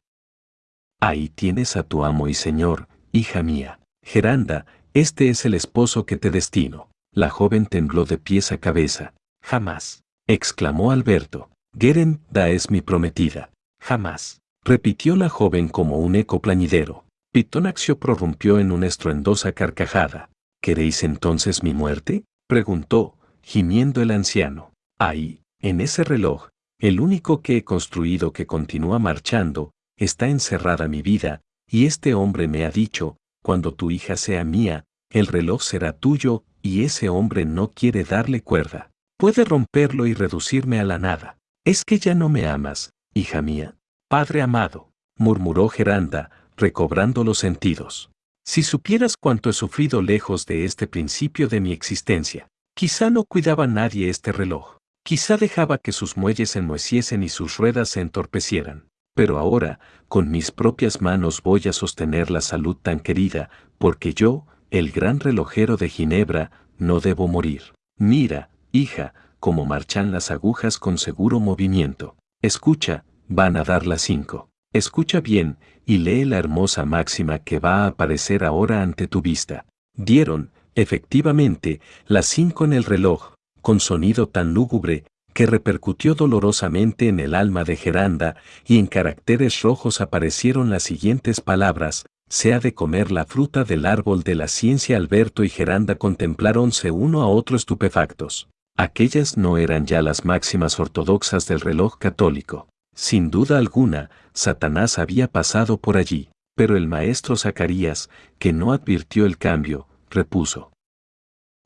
[SPEAKER 1] Ahí tienes a tu amo y señor, hija mía. Geranda, este es el esposo que te destino. La joven tembló de pies a cabeza. Jamás. exclamó Alberto. Gerenda es mi prometida. Jamás. repitió la joven como un eco plañidero. Pitonaxio prorrumpió en una estruendosa carcajada. ¿Queréis entonces mi muerte? preguntó, gimiendo el anciano. Ahí, en ese reloj, el único que he construido que continúa marchando, está encerrada mi vida, y este hombre me ha dicho, cuando tu hija sea mía, el reloj será tuyo, y ese hombre no quiere darle cuerda. Puede romperlo y reducirme a la nada. ¿Es que ya no me amas, hija mía? Padre amado, murmuró Geranda, recobrando los sentidos. Si supieras cuánto he sufrido lejos de este principio de mi existencia, quizá no cuidaba nadie este reloj, quizá dejaba que sus muelles se enmoheciesen y sus ruedas se entorpecieran, pero ahora, con mis propias manos voy a sostener la salud tan querida, porque yo, el gran relojero de Ginebra, no debo morir. Mira, hija, cómo marchan las agujas con seguro movimiento. Escucha, van a dar las cinco. Escucha bien, y lee la hermosa máxima que va a aparecer ahora ante tu vista. Dieron, efectivamente, las cinco en el reloj, con sonido tan lúgubre, que repercutió dolorosamente en el alma de Geranda, y en caracteres rojos aparecieron las siguientes palabras, se ha de comer la fruta del árbol de la ciencia Alberto y Geranda contempláronse uno a otro estupefactos. Aquellas no eran ya las máximas ortodoxas del reloj católico. Sin duda alguna, Satanás había pasado por allí, pero el maestro Zacarías, que no advirtió el cambio, repuso.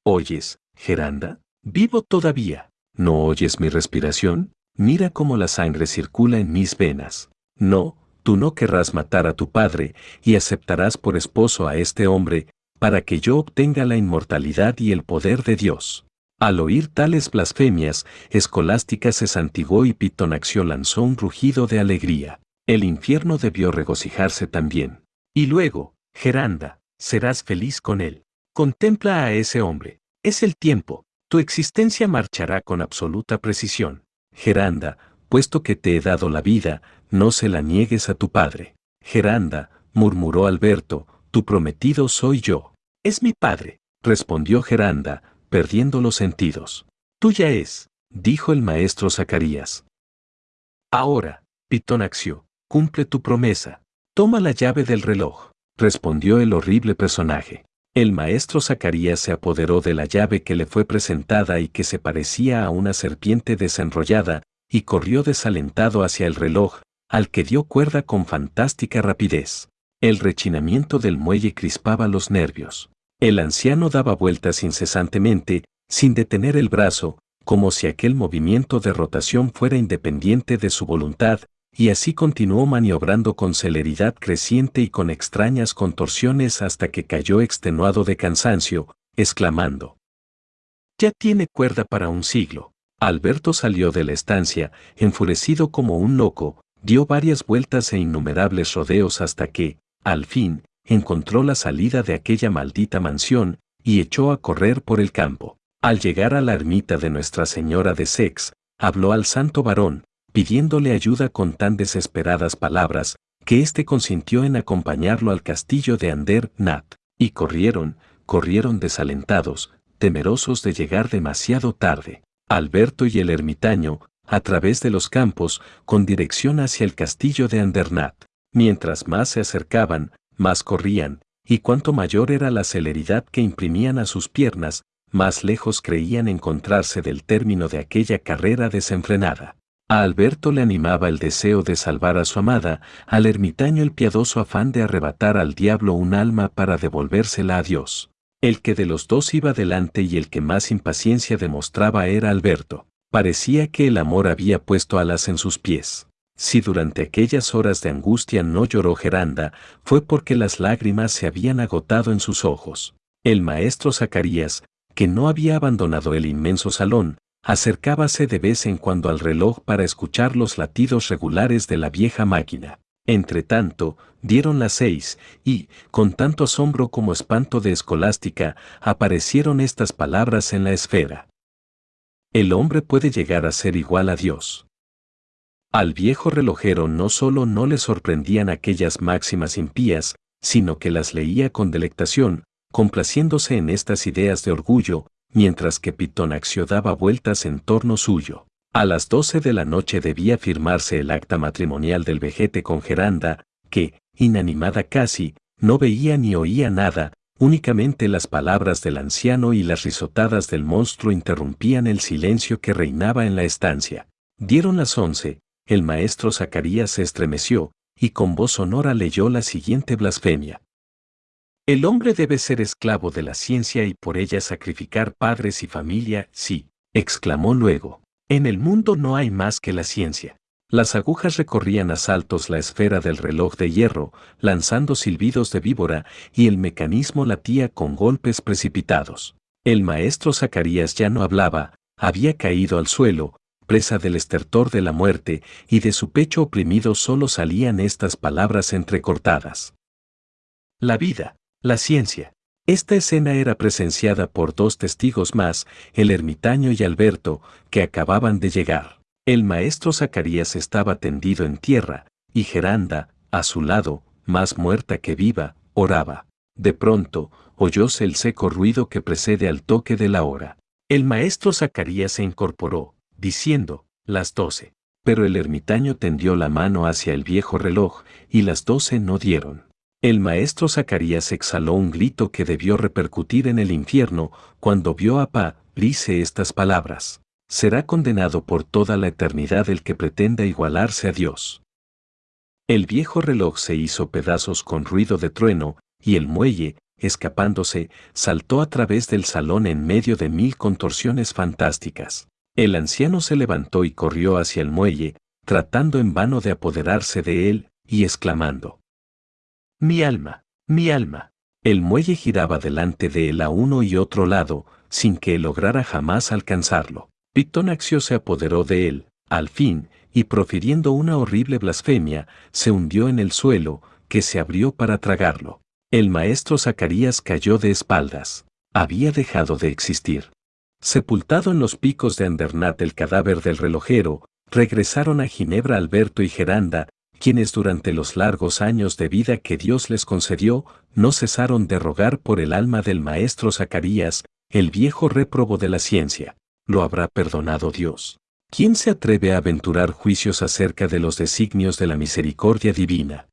[SPEAKER 1] ¿Oyes, Geranda? Vivo todavía. ¿No oyes mi respiración? Mira cómo la sangre circula en mis venas. No, tú no querrás matar a tu padre, y aceptarás por esposo a este hombre, para que yo obtenga la inmortalidad y el poder de Dios. Al oír tales blasfemias, Escolástica se santiguó y Pitonaxio lanzó un rugido de alegría. El infierno debió regocijarse también. Y luego, Geranda, serás feliz con él. Contempla a ese hombre. Es el tiempo. Tu existencia marchará con absoluta precisión. Geranda, puesto que te he dado la vida, no se la niegues a tu padre. Geranda, murmuró Alberto, tu prometido soy yo. Es mi padre, respondió Geranda, perdiendo los sentidos. Tuya es, dijo el maestro Zacarías. Ahora, Pitonaxio, cumple tu promesa. Toma la llave del reloj, respondió el horrible personaje. El maestro Zacarías se apoderó de la llave que le fue presentada y que se parecía a una serpiente desenrollada, y corrió desalentado hacia el reloj, al que dio cuerda con fantástica rapidez. El rechinamiento del muelle crispaba los nervios. El anciano daba vueltas incesantemente, sin detener el brazo, como si aquel movimiento de rotación fuera independiente de su voluntad, y así continuó maniobrando con celeridad creciente y con extrañas contorsiones hasta que cayó extenuado de cansancio, exclamando. Ya tiene cuerda para un siglo. Alberto salió de la estancia, enfurecido como un loco, dio varias vueltas e innumerables rodeos hasta que, al fin, encontró la salida de aquella maldita mansión y echó a correr por el campo. Al llegar a la ermita de Nuestra Señora de Sex, habló al santo varón, pidiéndole ayuda con tan desesperadas palabras, que éste consintió en acompañarlo al castillo de Ander Nat, y corrieron, corrieron desalentados, temerosos de llegar demasiado tarde. Alberto y el ermitaño, a través de los campos, con dirección hacia el castillo de Andernat. Mientras más se acercaban, más corrían, y cuanto mayor era la celeridad que imprimían a sus piernas, más lejos creían encontrarse del término de aquella carrera desenfrenada. A Alberto le animaba el deseo de salvar a su amada, al ermitaño el piadoso afán de arrebatar al diablo un alma para devolvérsela a Dios. El que de los dos iba delante y el que más impaciencia demostraba era Alberto. Parecía que el amor había puesto alas en sus pies. Si durante aquellas horas de angustia no lloró Geranda, fue porque las lágrimas se habían agotado en sus ojos. El maestro Zacarías, que no había abandonado el inmenso salón, Acercábase de vez en cuando al reloj para escuchar los latidos regulares de la vieja máquina. Entre tanto, dieron las seis, y, con tanto asombro como espanto de escolástica, aparecieron estas palabras en la esfera. El hombre puede llegar a ser igual a Dios. Al viejo relojero no solo no le sorprendían aquellas máximas impías, sino que las leía con delectación, complaciéndose en estas ideas de orgullo, mientras que Pitonaxio daba vueltas en torno suyo. A las doce de la noche debía firmarse el acta matrimonial del vejete con Geranda, que, inanimada casi, no veía ni oía nada, únicamente las palabras del anciano y las risotadas del monstruo interrumpían el silencio que reinaba en la estancia. Dieron las once, el maestro Zacarías se estremeció, y con voz sonora leyó la siguiente blasfemia. El hombre debe ser esclavo de la ciencia y por ella sacrificar padres y familia, sí, exclamó luego. En el mundo no hay más que la ciencia. Las agujas recorrían a saltos la esfera del reloj de hierro, lanzando silbidos de víbora, y el mecanismo latía con golpes precipitados. El maestro Zacarías ya no hablaba, había caído al suelo, presa del estertor de la muerte, y de su pecho oprimido solo salían estas palabras entrecortadas. La vida, la ciencia. Esta escena era presenciada por dos testigos más, el ermitaño y Alberto, que acababan de llegar. El maestro Zacarías estaba tendido en tierra, y Geranda, a su lado, más muerta que viva, oraba. De pronto, oyóse el seco ruido que precede al toque de la hora. El maestro Zacarías se incorporó, diciendo, las doce. Pero el ermitaño tendió la mano hacia el viejo reloj, y las doce no dieron. El maestro Zacarías exhaló un grito que debió repercutir en el infierno cuando vio a Pa, dice estas palabras. Será condenado por toda la eternidad el que pretenda igualarse a Dios. El viejo reloj se hizo pedazos con ruido de trueno, y el muelle, escapándose, saltó a través del salón en medio de mil contorsiones fantásticas. El anciano se levantó y corrió hacia el muelle, tratando en vano de apoderarse de él, y exclamando. Mi alma, mi alma. El muelle giraba delante de él a uno y otro lado, sin que lograra jamás alcanzarlo. Pictonaxio se apoderó de él, al fin, y profiriendo una horrible blasfemia, se hundió en el suelo, que se abrió para tragarlo. El maestro Zacarías cayó de espaldas. Había dejado de existir. Sepultado en los picos de Andernat el cadáver del relojero, regresaron a Ginebra Alberto y Geranda, quienes durante los largos años de vida que Dios les concedió, no cesaron de rogar por el alma del maestro Zacarías, el viejo réprobo de la ciencia, ¿lo habrá perdonado Dios? ¿Quién se atreve a aventurar juicios acerca de los designios de la misericordia divina?